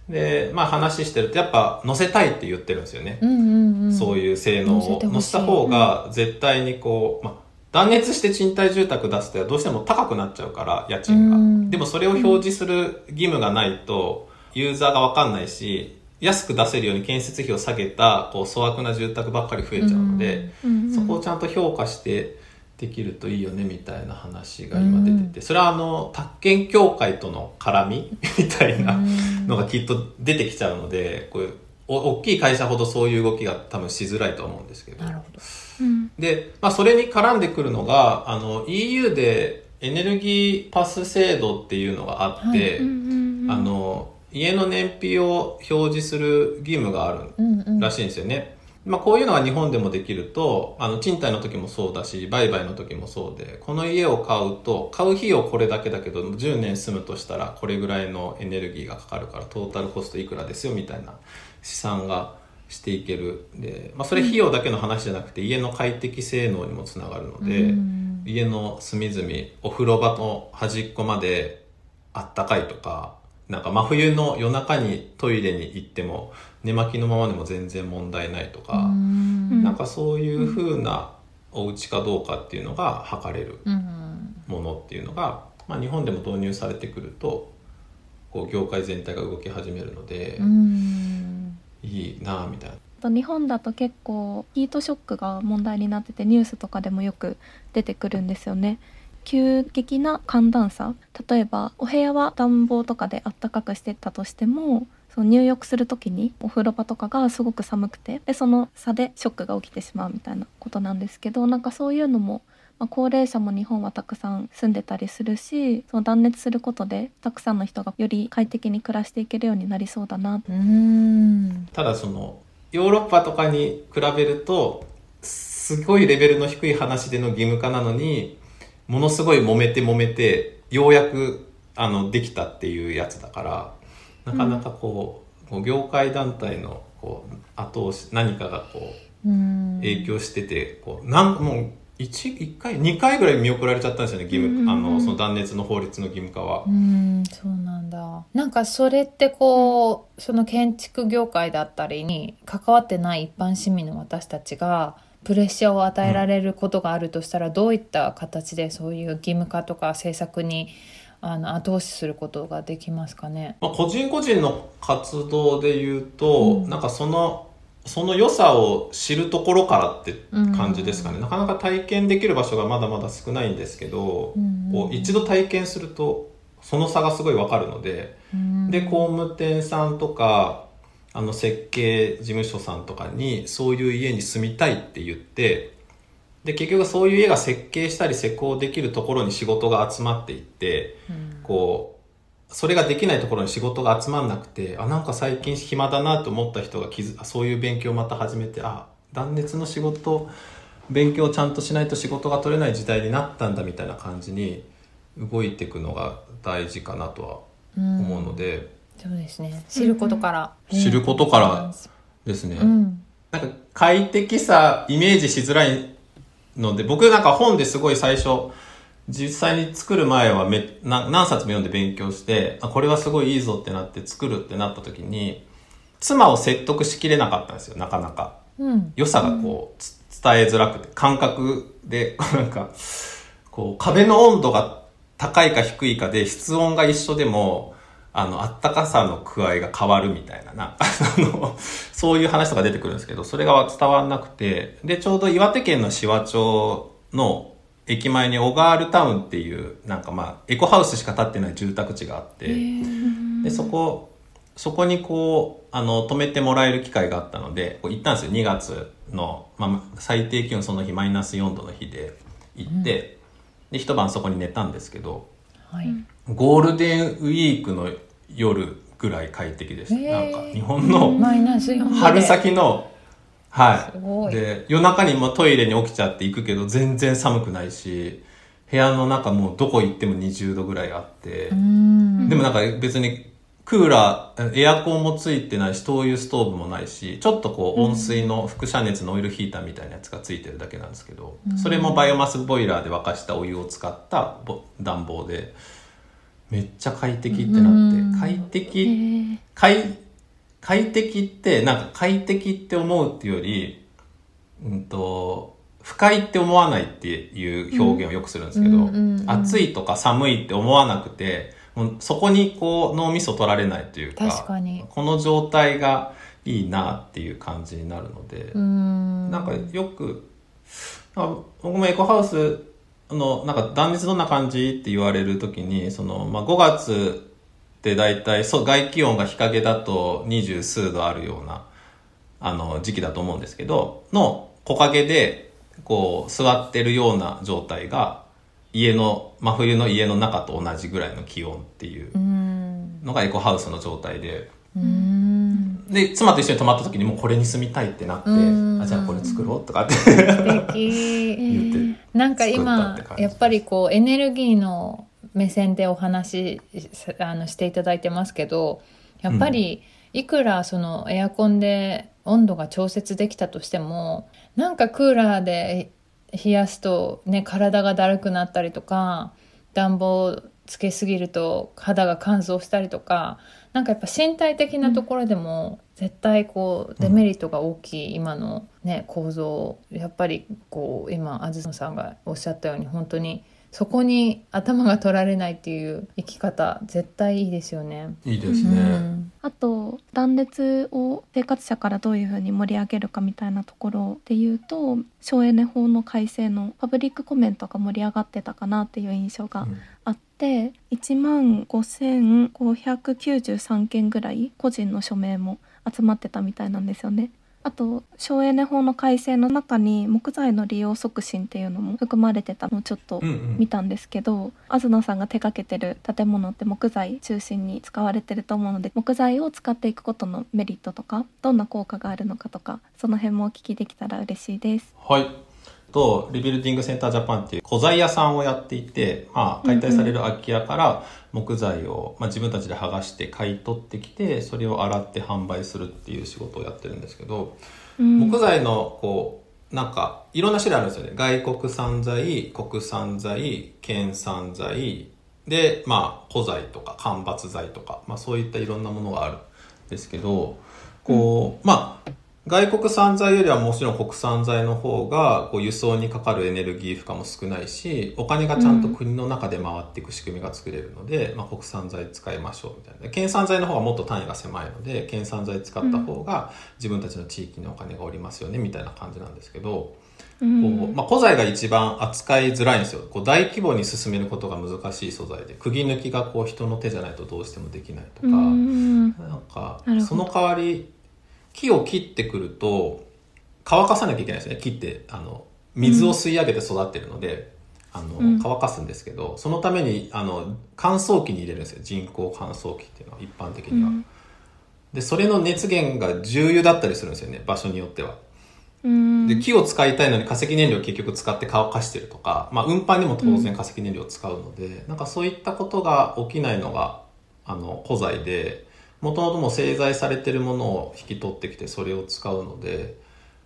で、まあ話してるとやっぱ載せたいって言ってるんですよね。うんうんうん、そういう性能を。載せた方が絶対にこう、まあ断熱して賃貸住宅出すとどうしても高くなっちゃうから家賃が。でもそれを表示する義務がないとユーザーが分かんないし安く出せるように建設費を下げたこう粗悪な住宅ばっかり増えちゃうのでそこをちゃんと評価してできるといいよねみたいな話が今出ててそれはあの宅建協会との絡み？みたいなのがきっと出てきちゃうのでこういう大きい会社ほどそういう動きが多分しづらいと思うんですけど。なるほど。で、まあ、それに絡んでくるのが、あの、EU でエネルギーパス制度っていうのがあって、はい、あの、家の燃費を表示する義務があるらしいんですよね。うんうんまあ、こういうのが日本でもできると、あの、賃貸の時もそうだし、売買の時もそうで、この家を買うと、買う費用これだけだけど、10年住むとしたら、これぐらいのエネルギーがかかるから、トータルコストいくらですよ、みたいな試算がしていけるで、まあ、それ費用だけの話じゃなくて家の快適性能にもつながるので、うん、家の隅々お風呂場の端っこまであったかいとかなんか真冬の夜中にトイレに行っても寝巻きのままでも全然問題ないとか、うん、なんかそういう風なお家かどうかっていうのが測れるものっていうのが、まあ、日本でも導入されてくるとこう業界全体が動き始めるので。うんいいなみたいな。日本だと結構ヒートショックが問題になっててニュースとかでもよく出てくるんですよね。急激な寒暖差。例えばお部屋は暖房とかであったかくしてたとしてもその入浴する時にお風呂場とかがすごく寒くてでその差でショックが起きてしまうみたいなことなんですけどなんかそういうのもまあ、高齢者も日本はたくさん住んでたりするしその断熱することでたくさんの人がより快適に暮らしていけるようになりそうだな。ただそのヨーロッパとかに比べるとすごいレベルの低い話での義務化なのにものすごい揉めて揉めてようやくあのできたっていうやつだからなかなかこう,、業界団体のこう後押し何かがこううん。影響しててこうなんもう 1, 一回2回ぐらい見送られちゃったんですよね義務、うん。あのその断熱の法律の義務化は。う。んそうなんだ。なんかそれってこうその建築業界だったりに関わってない一般市民の私たちがプレッシャーを与えられることがあるとしたら、どういった形でそういう義務化とか政策にあの後押しすることができますかね？まあ、個人個人の活動で言うと、うん。なんかそのその良さを知るところからって感じですかね、なかなか体験できる場所がまだまだ少ないんですけど、うん。こう一度体験するとその差がすごいわかるので、うん。で工務店さんとかあの設計事務所さんとかにそういう家に住みたいって言ってで結局そういう家が設計したり施工できるところに仕事が集まっていってうん。こうそれができないところに仕事が集まんなくてあなんか最近暇だなと思った人が気づそういう勉強をまた始めてあ断熱の仕事勉強をちゃんとしないと仕事が取れない時代になったんだみたいな感じに動いていくのが大事かなとは思うので、そうですね。知ることから、知ることからですね、うん。なんか快適さイメージしづらいので僕なんか本ですごい最初実際に作る前はめな何冊も読んで勉強してあこれはすごいいいぞってなって作るってなった時に妻を説得しきれなかったんですよなかなか。うん。良さがこう、つ伝えづらくて感覚で なんかこう壁の温度が高いか低いかで室温が一緒でもあのあったかさの具合が変わるみたいなな。ん かあのそういう話とか出てくるんですけどそれが伝わんなくて。でちょうど岩手県の紫波町の駅前に小川ールタウンっていうなんかまあエコハウスしか建ってない住宅地があって。でそこそこにこうあの止めてもらえる機会があったのでこう行ったんですよ。2月の、まあ、最低気温その日マイナス4度の日で行って、で一晩そこに寝たんですけどはい、ゴールデンウィークの夜ぐらい快適でした、へー。なんか日本のマイナス4度で春先のはい。い。で夜中にもトイレに起きちゃって行くけど全然寒くないし部屋の中もうどこ行っても20度ぐらいあって、うん。でもなんか別にクーラー、エアコンもついてないし、灯油ストーブもないし、ちょっとこう温水の輻射熱のオイルヒーターみたいなやつがついてるだけなんですけど、それもバイオマスボイラーで沸かしたお湯を使ったぼ暖房で、めっちゃ快適ってなって、快え適、ー。快、快適って、なんか快適って思うっていうより、うんと、不快って思わないっていう表現をよくするんですけど、暑いとか寒いって思わなくて、もうそこにこう脳みそ取られないというか、確かに。この状態がいいなっていう感じになるので、うん。なんかよく、あ僕もエコハウスの、なんか断熱どんな感じって言われるときに、その、まあ、5月って大体、そう、外気温が日陰だと二十数度あるような、あの、時期だと思うんですけど、の木陰で、こう、座ってるような状態が、家の、真冬の家の中と同じぐらいの気温っていううん。のがエコハウスの状態で、うん。で、妻と一緒に泊まった時にもうこれに住みたいってなって、うん。あ、じゃあこれ作ろうとかって 言って。なんか今やっぱりこうエネルギーの目線でお話しあのしていただいてますけどやっぱりいくらそのエアコンで温度が調節できたとしてもなんかクーラーで冷やすとね体がだるくなったりとか暖房つけすぎると肌が乾燥したりとかなんかやっぱ身体的なところでも絶対こうデメリットが大きい今のね構造。やっぱりこう今あずさんがおっしゃったように本当にそこに頭が取られないっていう生き方絶対いいですよね。いいですね。うんあと断熱を生活者からどういうふうに盛り上げるかみたいなところで言うと省エネ法の改正のパブリックコメントが盛り上がってたかなっていう印象がうんあって1万5593件ぐらい個人の署名も集まってたみたいなんですよね。あと省エネ法の改正の中に木材の利用促進っていうのも含まれてたのをちょっとうんうん見たんですけど、東さんが手掛けてる建物って木材中心に使われてると思うので木材を使っていくことのメリットとかどんな効果があるのかとかその辺もお聞きできたら嬉しいです。はい。と、リビルディングセンタージャパンっていう古材屋さんをやっていて、まあ、解体される空き家から木材を、まあ、自分たちで剥がして買い取ってきて、それを洗って販売するっていう仕事をやってるんですけど、うん。木材の、こう、なんか、いろんな種類あるんですよね。外国産材、国産材、県産材、で、まあ、古材とか間伐材とか、まあそういったいろんなものがあるんですけど、こう、まあ、外国産材よりはもちろん国産材の方がこう輸送にかかるエネルギー負荷も少ないしお金がちゃんと国の中で回っていく仕組みが作れるので、まあ、国産材使いましょうみたいな。県産材の方がもっと単位が狭いので県産材使った方が自分たちの地域にお金がおりますよねみたいな感じなんですけど、うん。こうまあ、古材が一番扱いづらいんですよ。こう大規模に進めることが難しい素材で釘抜きがこう人の手じゃないとどうしてもできないとか。うん。なんかその代わり木を切ってくると乾かさなきゃいけないですね。木ってあの水を吸い上げて育ってるので、あのうん。乾かすんですけどそのためにあの乾燥機に入れるんですよ。人工乾燥機っていうのは一般的には、うん。でそれの熱源が重油だったりするんですよね。場所によっては。うん。で木を使いたいのに化石燃料を結局使って乾かしてるとか、まあ、運搬にも当然化石燃料を使うので、なんかそういったことが起きないのがあの古材でもともともう製材されてるものを引き取ってきてそれを使うので、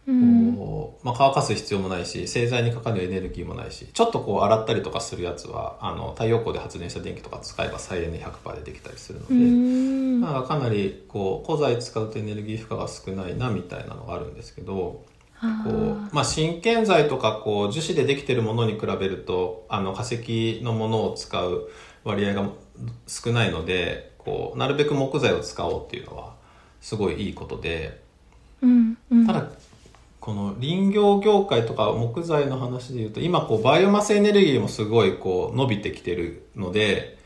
うんまあ、乾かす必要もないし製材にかかるエネルギーもないしちょっとこう洗ったりとかするやつはあの太陽光で発電した電気とか使えば再エネ100%でできたりするので。うんまあ、かなりこう古材使うとエネルギー負荷が少ないなみたいなのがあるんですけどあこうーまあ、真剣材とかこう樹脂でできてるものに比べるとあの化石のものを使う割合が少ないのでこうなるべく木材を使おうっていうのはすごいいいことでうんうん。ただこの林業業界とか木材の話でいうと今こうバイオマスエネルギーもすごいこう伸びてきてるので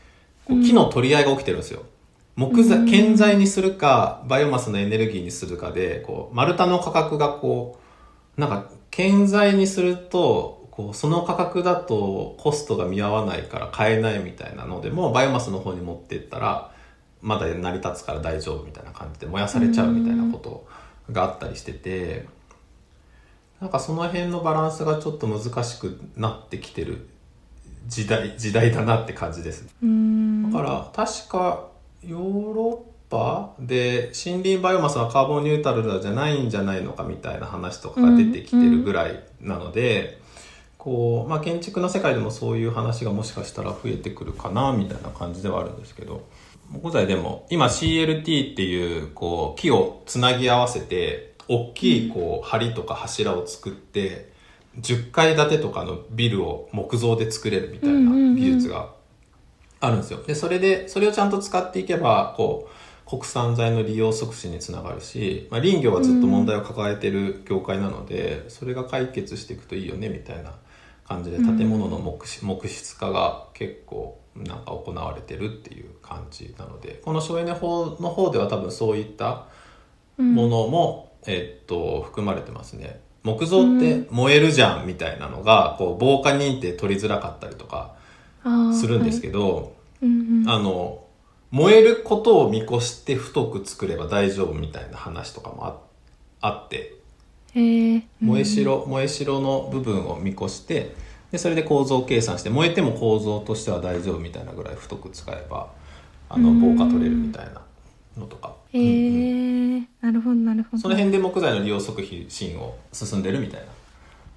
こう木の取り合いが起きてるんですよ。木材、うん。建材にするか、バイオマスのエネルギーにするかで、こう、丸太の価格がこう、なんか、建材にすると、こう、その価格だとコストが見合わないから買えないみたいなのでも、バイオマスの方に持っていったら、まだ成り立つから大丈夫みたいな感じで燃やされちゃうみたいなことがあったりしてて、なんかその辺のバランスがちょっと難しくなってきてる時代、時代だなって感じです。うんだから確かヨーロッパで森林バイオマスはカーボンニュートラルじゃないんじゃないのかみたいな話とかが出てきてるぐらいなので、こうまあ、建築の世界でもそういう話がもしかしたら増えてくるかなみたいな感じではあるんですけど木材でも今 CLT っていうこう木をつなぎ合わせて大きいこう梁とか柱を作って10階建てとかのビルを木造で作れるみたいな技術があるんですよ。で、それで、それをちゃんと使っていけば、こう、国産材の利用促進につながるし、まあ、林業はずっと問題を抱えてる業界なので、それが解決していくといいよね、みたいな感じで、建物の木質木質化が結構、なんか行われてるっていう感じなので、この省エネ法の方では多分そういったものも、えっと、含まれてますね。木造って燃えるじゃんみたいなのが、こう、防火認定取りづらかったりとかするんですけど、ど、うんうん。あの、燃えることを見越して太く作れば大丈夫みたいな話とかもああって、へえ燃え代、燃え代の部分を見越して、で、それで構造計算して、燃えても構造としては大丈夫みたいなぐらい太く使えば、あの、防火取れるみたいなのとか。へえなるほどなるほど。その辺で木材の利用促進を進んでるみたいな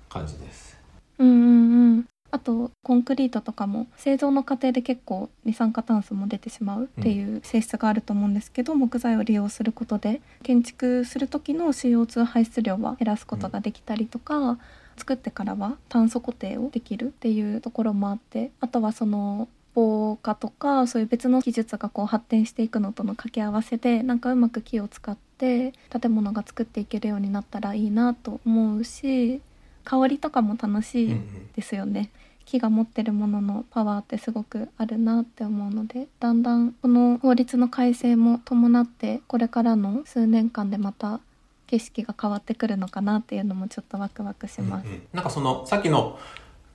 感じです。うんうんうん。あとコンクリートとかも製造の過程で結構二酸化炭素も出てしまうっていう性質があると思うんですけど、木材を利用することで建築する時の CO2 排出量は減らすことができたりとか、作ってからは炭素固定をできるっていうところもあってあとはその防火とかそういう別の技術がこう発展していくのとの掛け合わせでなんかうまく木を使って建物が作っていけるようになったらいいなと思うし香りとかも楽しいですよね。木が持ってるもののパワーってすごくあるなって思うのでだんだんこの法律の改正も伴ってこれからの数年間でまた景色が変わってくるのかなっていうのもちょっとワクワクします。うんうんなんかそのさっきの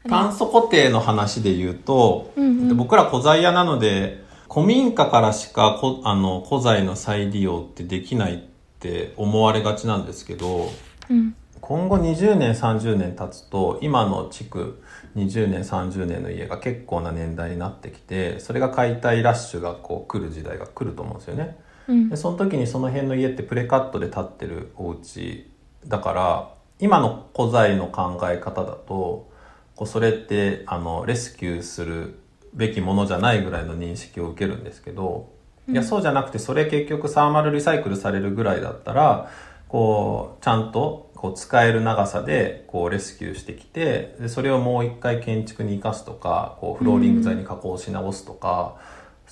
炭素固定の話で言うと、うんうん僕ら古材屋なので古民家からしかこあの古材の再利用ってできないって思われがちなんですけどうん今後20年30年経つと今の地区20年30年の家が結構な年代になってきてそれが解体ラッシュがこう来る時代が来ると思うんですよね。うん。でその時にその辺の家ってプレカットで建ってるお家だから今の古材の考え方だとこうそれってあのレスキューするべきものじゃないぐらいの認識を受けるんですけど、いやそうじゃなくてそれ結局サーマルリサイクルされるぐらいだったらこうちゃんとこう使える長さでこうレスキューしてきてでそれをもう一回建築に生かすとかこうフローリング材に加工し直すとか、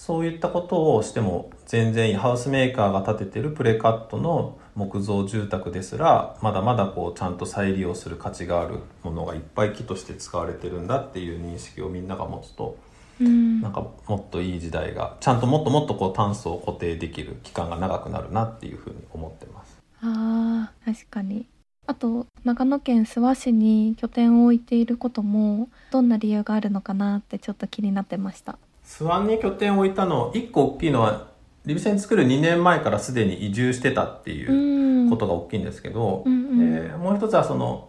そういったことをしても全然いいハウスメーカーが建ててるプレカットの木造住宅ですらまだまだこうちゃんと再利用する価値があるものがいっぱい木として使われてるんだっていう認識をみんなが持つとうん。なんかもっといい時代がちゃんともっともっとこう炭素を固定できる期間が長くなるなっていうふうに思ってます。あー確かに。あと長野県諏訪市に拠点を置いていることもどんな理由があるのかなってちょっと気になってましたスワンに拠点を置いたの一個大きいのはリビセン作る2年前からすでに移住してたっていううん。ことが大きいんですけど、うんうん。でもう一つはその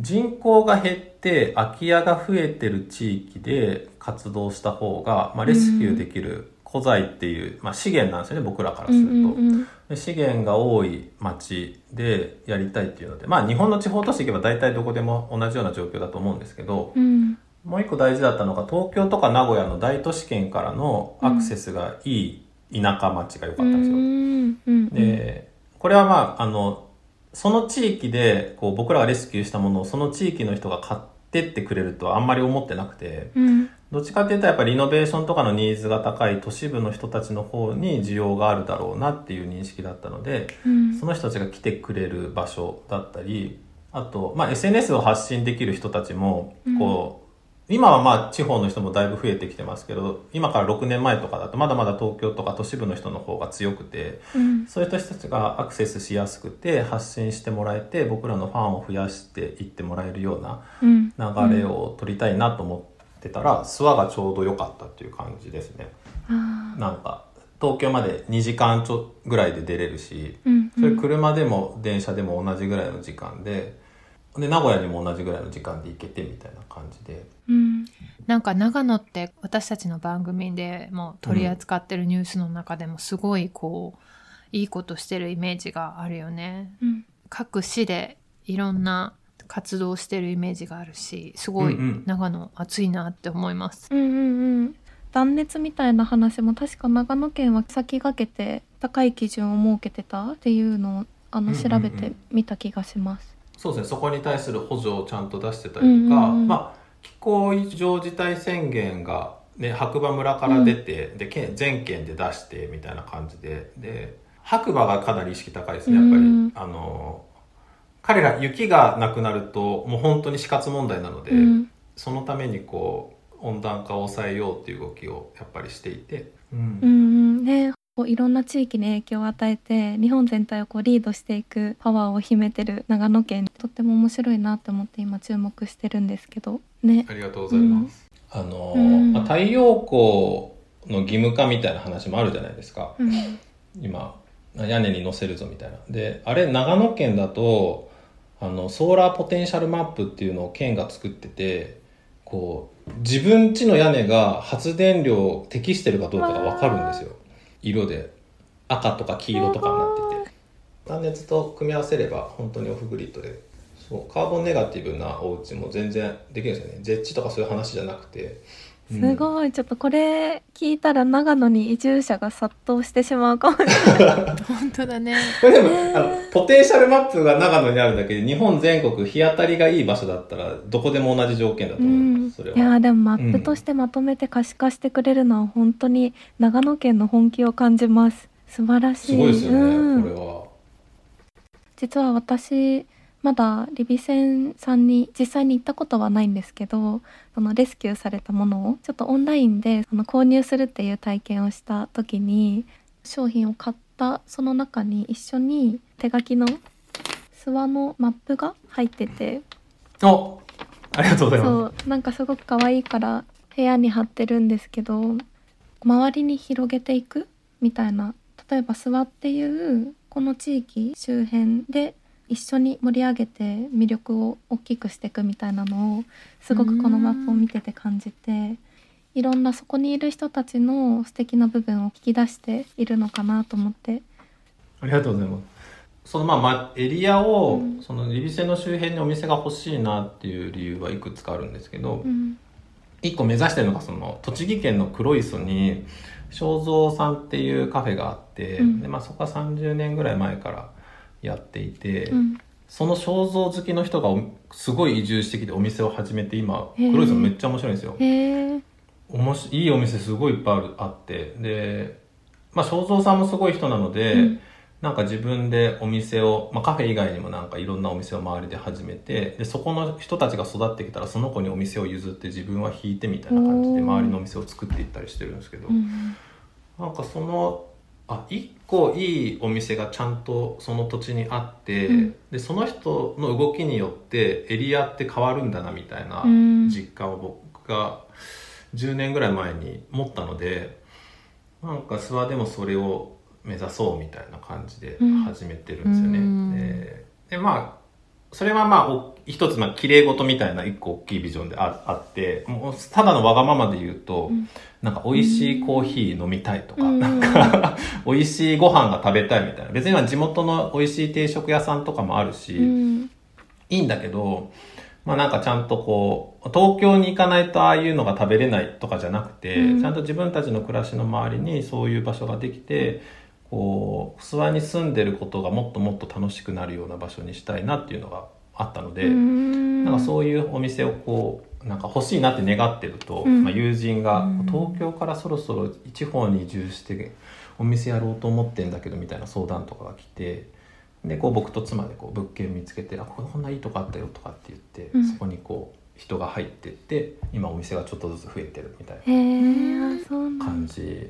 人口が減って空き家が増えてる地域で活動した方が、まあ、レスキューできる古材っていう、まあ、資源なんですよね僕らからすると。うんうんうん。で資源が多い町でやりたいっていうのでまあ日本の地方都市行けば大体どこでも同じような状況だと思うんですけど、うんもう一個大事だったのが東京とか名古屋の大都市圏からのアクセスがいい田舎町が良かったんですよ。うんうんでこれはまああのその地域でこう僕らがレスキューしたものをその地域の人が買ってってくれるとはあんまり思ってなくてうん。どっちかっていうとやっぱりリノベーションとかのニーズが高い都市部の人たちの方に需要があるだろうなっていう認識だったのでうん。その人たちが来てくれる場所だったりあと、まあ、SNS を発信できる人たちもこう、今はまあ地方の人もだいぶ増えてきてますけど今から6年前とかだとまだまだ東京とか都市部の人の方が強くてうん。そういう人たちがアクセスしやすくて発信してもらえて僕らのファンを増やしていってもらえるようなうん。流れを取りたいなと思ってたら諏訪がちょうど良かったっていう感じですね。あなんか東京まで2時間ちょぐらいで出れるしーうん。それ車でも電車でも同じぐらいの時間でで名古屋にも同じぐらいの時間で行けてみたいな感じでうん。なんか長野って私たちの番組でも取り扱ってるニュースの中でもすごいこういいことしてるイメージがあるよね。うん。各市でいろんな活動してるイメージがあるしすごいうんうん。長野熱いなって思います。うんうんうん。断熱みたいな話も確か長野県は先駆けて高い基準を設けてたっていうのをあのうんうんうん。調べてみた気がします。そうですね。そこに対する補助をちゃんと出してたりとか、うんうんうん。まあ気候異常事態宣言が、ね、白馬村から出て、で県全県で出してみたいな感じで。で白馬がかなり意識高いですねやっぱり、うん。あの彼ら雪がなくなるともう本当に死活問題なので、うん。そのためにこう温暖化を抑えようっていう動きをやっぱりしていて、うん。うんうん。ねこういろんな地域に影響を与えて日本全体をこうリードしていくパワーを秘めてる長野県とっても面白いなと思って今注目してるんですけどね。ありがとうございます。あの、うんまあ太陽光の義務化みたいな話もあるじゃないですか。うん今屋根に乗せるぞみたいな。で、あれ長野県だとあのソーラーポテンシャルマップっていうのを県が作ってて、こう自分家の屋根が発電量適してるかどうかがわかるんですよ。色で赤とか黄色とかになってて。断熱と組み合わせれば本当にオフグリッドで。そう。カーボンネガティブなお家も全然できるんですよね。絶地とかそういう話じゃなくて。すごい。ちょっとこれ聞いたら長野に移住者が殺到してしまうかもしれない。本当だね。これでも、あのポテンシャルマップが長野にあるだけで日本全国日当たりがいい場所だったらどこでも同じ条件だとう思いまん、す、それいやでもマップとしてまとめて可視化してくれるのは本当に長野県の本気を感じます。素晴らしい。すごいですよね、うん。これは。実は私まだリビセンさんに実際に行ったことはないんですけどそのレスキューされたものをちょっとオンラインでその購入するっていう体験をした時に商品を買ったその中に一緒に手書きの諏訪のマップが入ってておありがとうございまそうなんかすごく可愛いから部屋に貼ってるんですけど周りに広げていくみたいな例えば諏訪っていうこの地域周辺で一緒に盛り上げて魅力を大きくしていくみたいなのをすごくこのマップを見てて感じていろんなそこにいる人たちの素敵な部分を引き出しているのかなと思って。ありがとうございます。そのまあまエリアを、うん。そのリビセの周辺にお店が欲しいなっていう理由はいくつかあるんですけど、うん。一個目指してるのがその栃木県の黒磯に正蔵さんっていうカフェがあって、うん。でまあ、そこは30年ぐらい前からやっていて、うん。その正蔵好きの人がおすごい移住してきてお店を始めて今へー。黒磯めっちゃ面白いんですよ。おもしいいお店すごいいっぱいあるあって。で、まあ、正蔵さんもすごい人なので、うん。なんか自分でお店を、まあ、カフェ以外にもなんかいろんなお店を周りで始めてでそこの人たちが育ってきたらその子にお店を譲って自分は引いてみたいな感じで周りのお店を作っていったりしてるんですけど、うん。なんかそのあ一個いいお店がちゃんとその土地にあって、うん。でその人の動きによってエリアって変わるんだなみたいなうん。実感を僕が10年ぐらい前に持ったのでなんか諏訪でもそれを目指そうみたいな感じで始めてるんですよね。うん。ででまあそれはまあお一つまあ綺麗事みたいな一個大きいビジョンでああってもうただのわがままで言うと、うん。なんか美味しいコーヒー飲みたいとか、うん。なんか 美味しいご飯が食べたいみたいな。別には地元の美味しい定食屋さんとかもあるし、うん。いいんだけどまあなんかちゃんとこう東京に行かないとああいうのが食べれないとかじゃなくて、うん。ちゃんと自分たちの暮らしの周りにそういう場所ができてこう諏訪に住んでることがもっともっと楽しくなるような場所にしたいなっていうのがあったので。うんなんかそういうお店をこうなんか欲しいなって願ってると、うんまあ、友人がうん東京からそろそろ地方に移住してお店やろうと思ってんだけどみたいな相談とかが来てでこう僕と妻でこう物件見つけて「あこんないいとこあったよ」とかって言って、うんそこにこう人が入ってって今お店がちょっとずつ増えてるみたいな感じ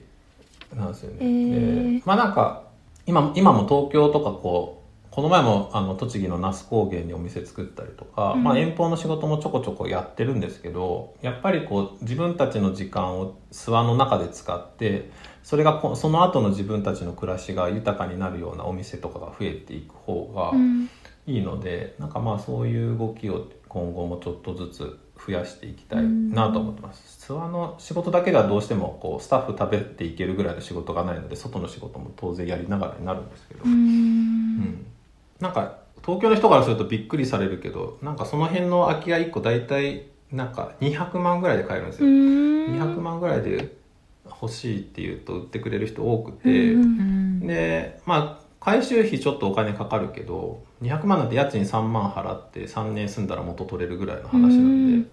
なんですよね。へーでまあなんか今今も東京とかこうこの前もあの栃木の那須高原にお店作ったりとか、うん。まあ、遠方の仕事もちょこちょこやってるんですけどやっぱりこう自分たちの時間を諏訪の中で使ってそれがこその後の自分たちの暮らしが豊かになるようなお店とかが増えていく方がうん。いいので、なんかまあそういう動きを今後もちょっとずつ増やしていきたいなと思ってます。諏訪の仕事だけではどうしてもこうスタッフ食べていけるぐらいの仕事がないので外の仕事も当然やりながらになるんですけど、ううんんなんか東京の人からするとびっくりされるけどなんかその辺の空き家1個大体なんか200万ぐらいで買えるんですよ。200万ぐらいで欲しいって言うと売ってくれる人多くて、でまあ回収費ちょっとお金かかるけど200万なんて家賃3万払って3年住んだら元取れるぐらいの話なんで。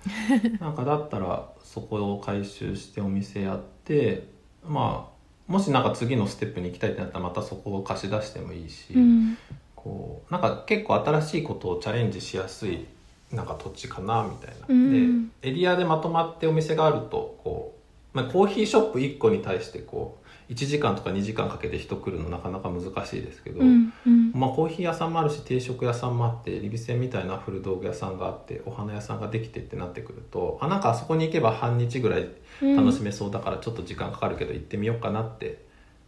なんかだったらそこを回収してお店やってまあもしなんか次のステップに行きたいってなったらまたそこを貸し出してもいいし、うんこうなんか結構新しいことをチャレンジしやすいなんか土地かなみたいな、うん。でエリアでまとまってお店があるとこう、まあ、コーヒーショップ1個に対してこう1時間とか2時間かけて人来るのなかなか難しいですけど、うんうん。まあ、コーヒー屋さんもあるし定食屋さんもあってリビセンみたいな古道具屋さんがあってお花屋さんができてってなってくるとあなんかあそこに行けば半日ぐらい楽しめそうだからちょっと時間かかるけど行ってみようかなって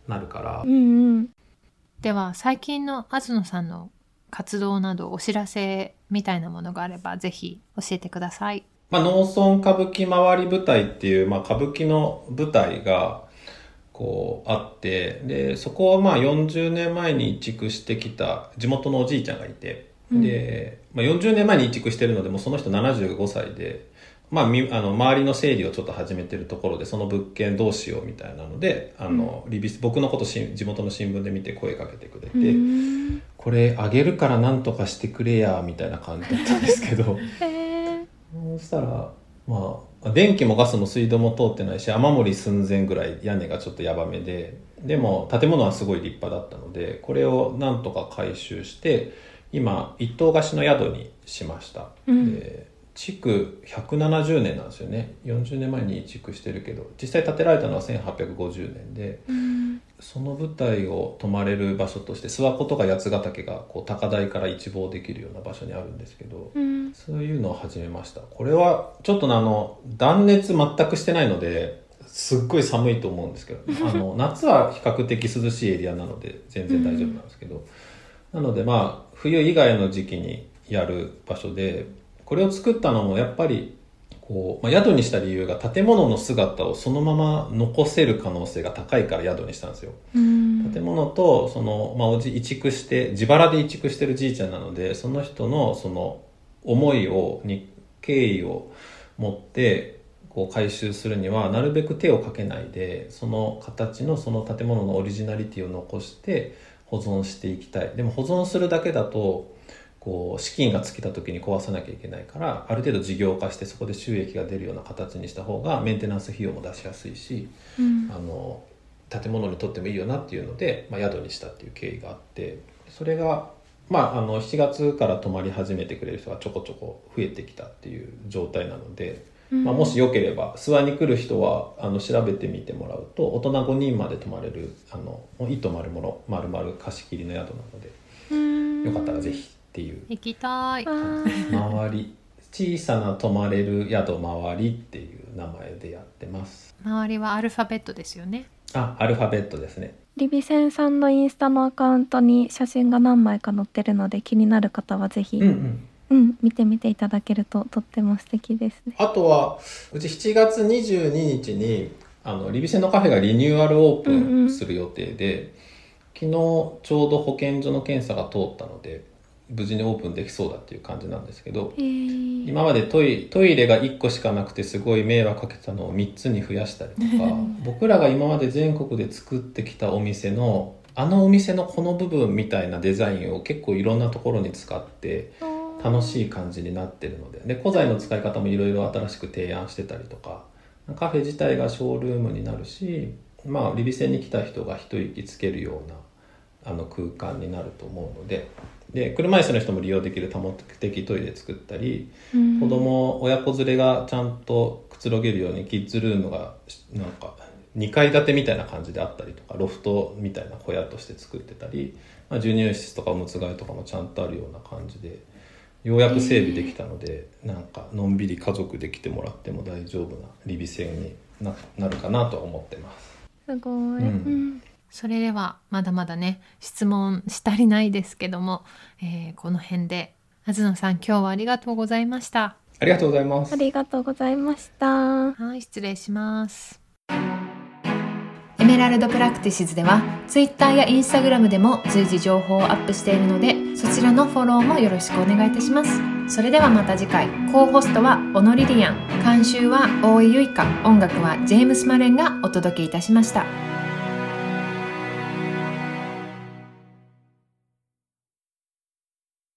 なるから、うんうんでは最近の東野さんの活動などお知らせみたいなものがあればぜひ教えてください。まあ、農村歌舞伎回り舞台っていう、まあ、歌舞伎の舞台がこうあってでそこをまあ40年前に移築してきた地元のおじいちゃんがいて、で、まあ、40年前に移築してるのでもうその人75歳で、まあ、みあの周りの整理をちょっと始めてるところでその物件どうしようみたいなのであの、リビス僕のことし地元の新聞で見て声かけてくれて。うん。これあげるからなんとかしてくれやみたいな感じだったんですけど。そしたらまあ電気もガスも水道も通ってないし雨漏り寸前ぐらい屋根がちょっとヤバめででも建物はすごい立派だったのでこれをなんとか回収して今一棟貸しの宿にしました、うん。で築170年なんですよね。40年前に移築してるけど実際建てられたのは1850年でうん。その舞台を泊まれる場所として諏訪湖とか八ヶ岳がこう高台から一望できるような場所にあるんですけど、うん。そういうのを始めました。これはちょっとねあの断熱全くしてないのですっごい寒いと思うんですけど あの夏は比較的涼しいエリアなので全然大丈夫なんですけど、なのでまあ冬以外の時期にやる場所でこれを作ったのもやっぱりこう、まあ、宿にした理由が建物の姿をそのまま残せる可能性が高いから宿にしたんですよ。うん建物とその、まあ、おじ移築して自腹で移築してるじいちゃんなのでその人のその思いをに敬意を持ってこう回収するにはなるべく手をかけないでその形のその建物のオリジナリティを残して保存していきたいでも保存するだけだとこう資金が尽きた時に壊さなきゃいけないからある程度事業化してそこで収益が出るような形にした方がメンテナンス費用も出しやすいしうん。あの建物にとってもいいよなっていうので、まあ、宿にしたっていう経緯があってそれが、まあ、あの7月から泊まり始めてくれる人がちょこちょこ増えてきたっていう状態なので、まあ、もしよければ諏訪に来る人はあの調べてみてもらうと大人5人まで泊まれるあのもう糸丸々丸々貸し切りの宿なのでうん。よかったらぜひっていう。行きたい。周り小さな泊まれる宿周りっていう名前でやってます。周りはアルファベットですよね。あアルファベットですね。リビセンさんのインスタのアカウントに写真が何枚か載ってるので気になる方はぜひ、うんうん。うん、見てみていただけるととっても素敵ですね。あとはうち7月22日にあのリビセンのカフェがリニューアルオープンする予定で、昨日ちょうど保健所の検査が通ったので無事にオープンできそうだっていう感じなんですけどえー、今までトイトイレが1個しかなくてすごい迷惑かけたのを3つに増やしたりとか 僕らが今まで全国で作ってきたお店のあのお店のこの部分みたいなデザインを結構いろんなところに使って楽しい感じになってるのでで古材の使い方もいろいろ新しく提案してたりとかカフェ自体がショールームになるしまあリビセンに来た人が一息つけるようなあの空間になると思うのでで車椅子の人も利用できる多目的トイレ作ったりうん。子供親子連れがちゃんとくつろげるようにキッズルームがなんか2階建てみたいな感じであったりとかロフトみたいな小屋として作ってたり、まあ、授乳室とかおむつ替えとかもちゃんとあるような感じでようやく整備できたので、なんかのんびり家族で来てもらっても大丈夫なリビセンにななるかなとは思ってます。すごい、んうんそれではまだまだね質問し足りないですけども、えーこの辺で東野さん今日はありがとうございました。ありがとうございます。あ。りがとうございました。はい失礼します。 Emerald Practices では Twitter や Instagram でも随時情報をアップしているのでそちらのフォローもよろしくお願いいたします。それではまた次回。 co-host は小野リリアン。監修は大井ゆいか音楽はジェームス・マレンがお届けいたしました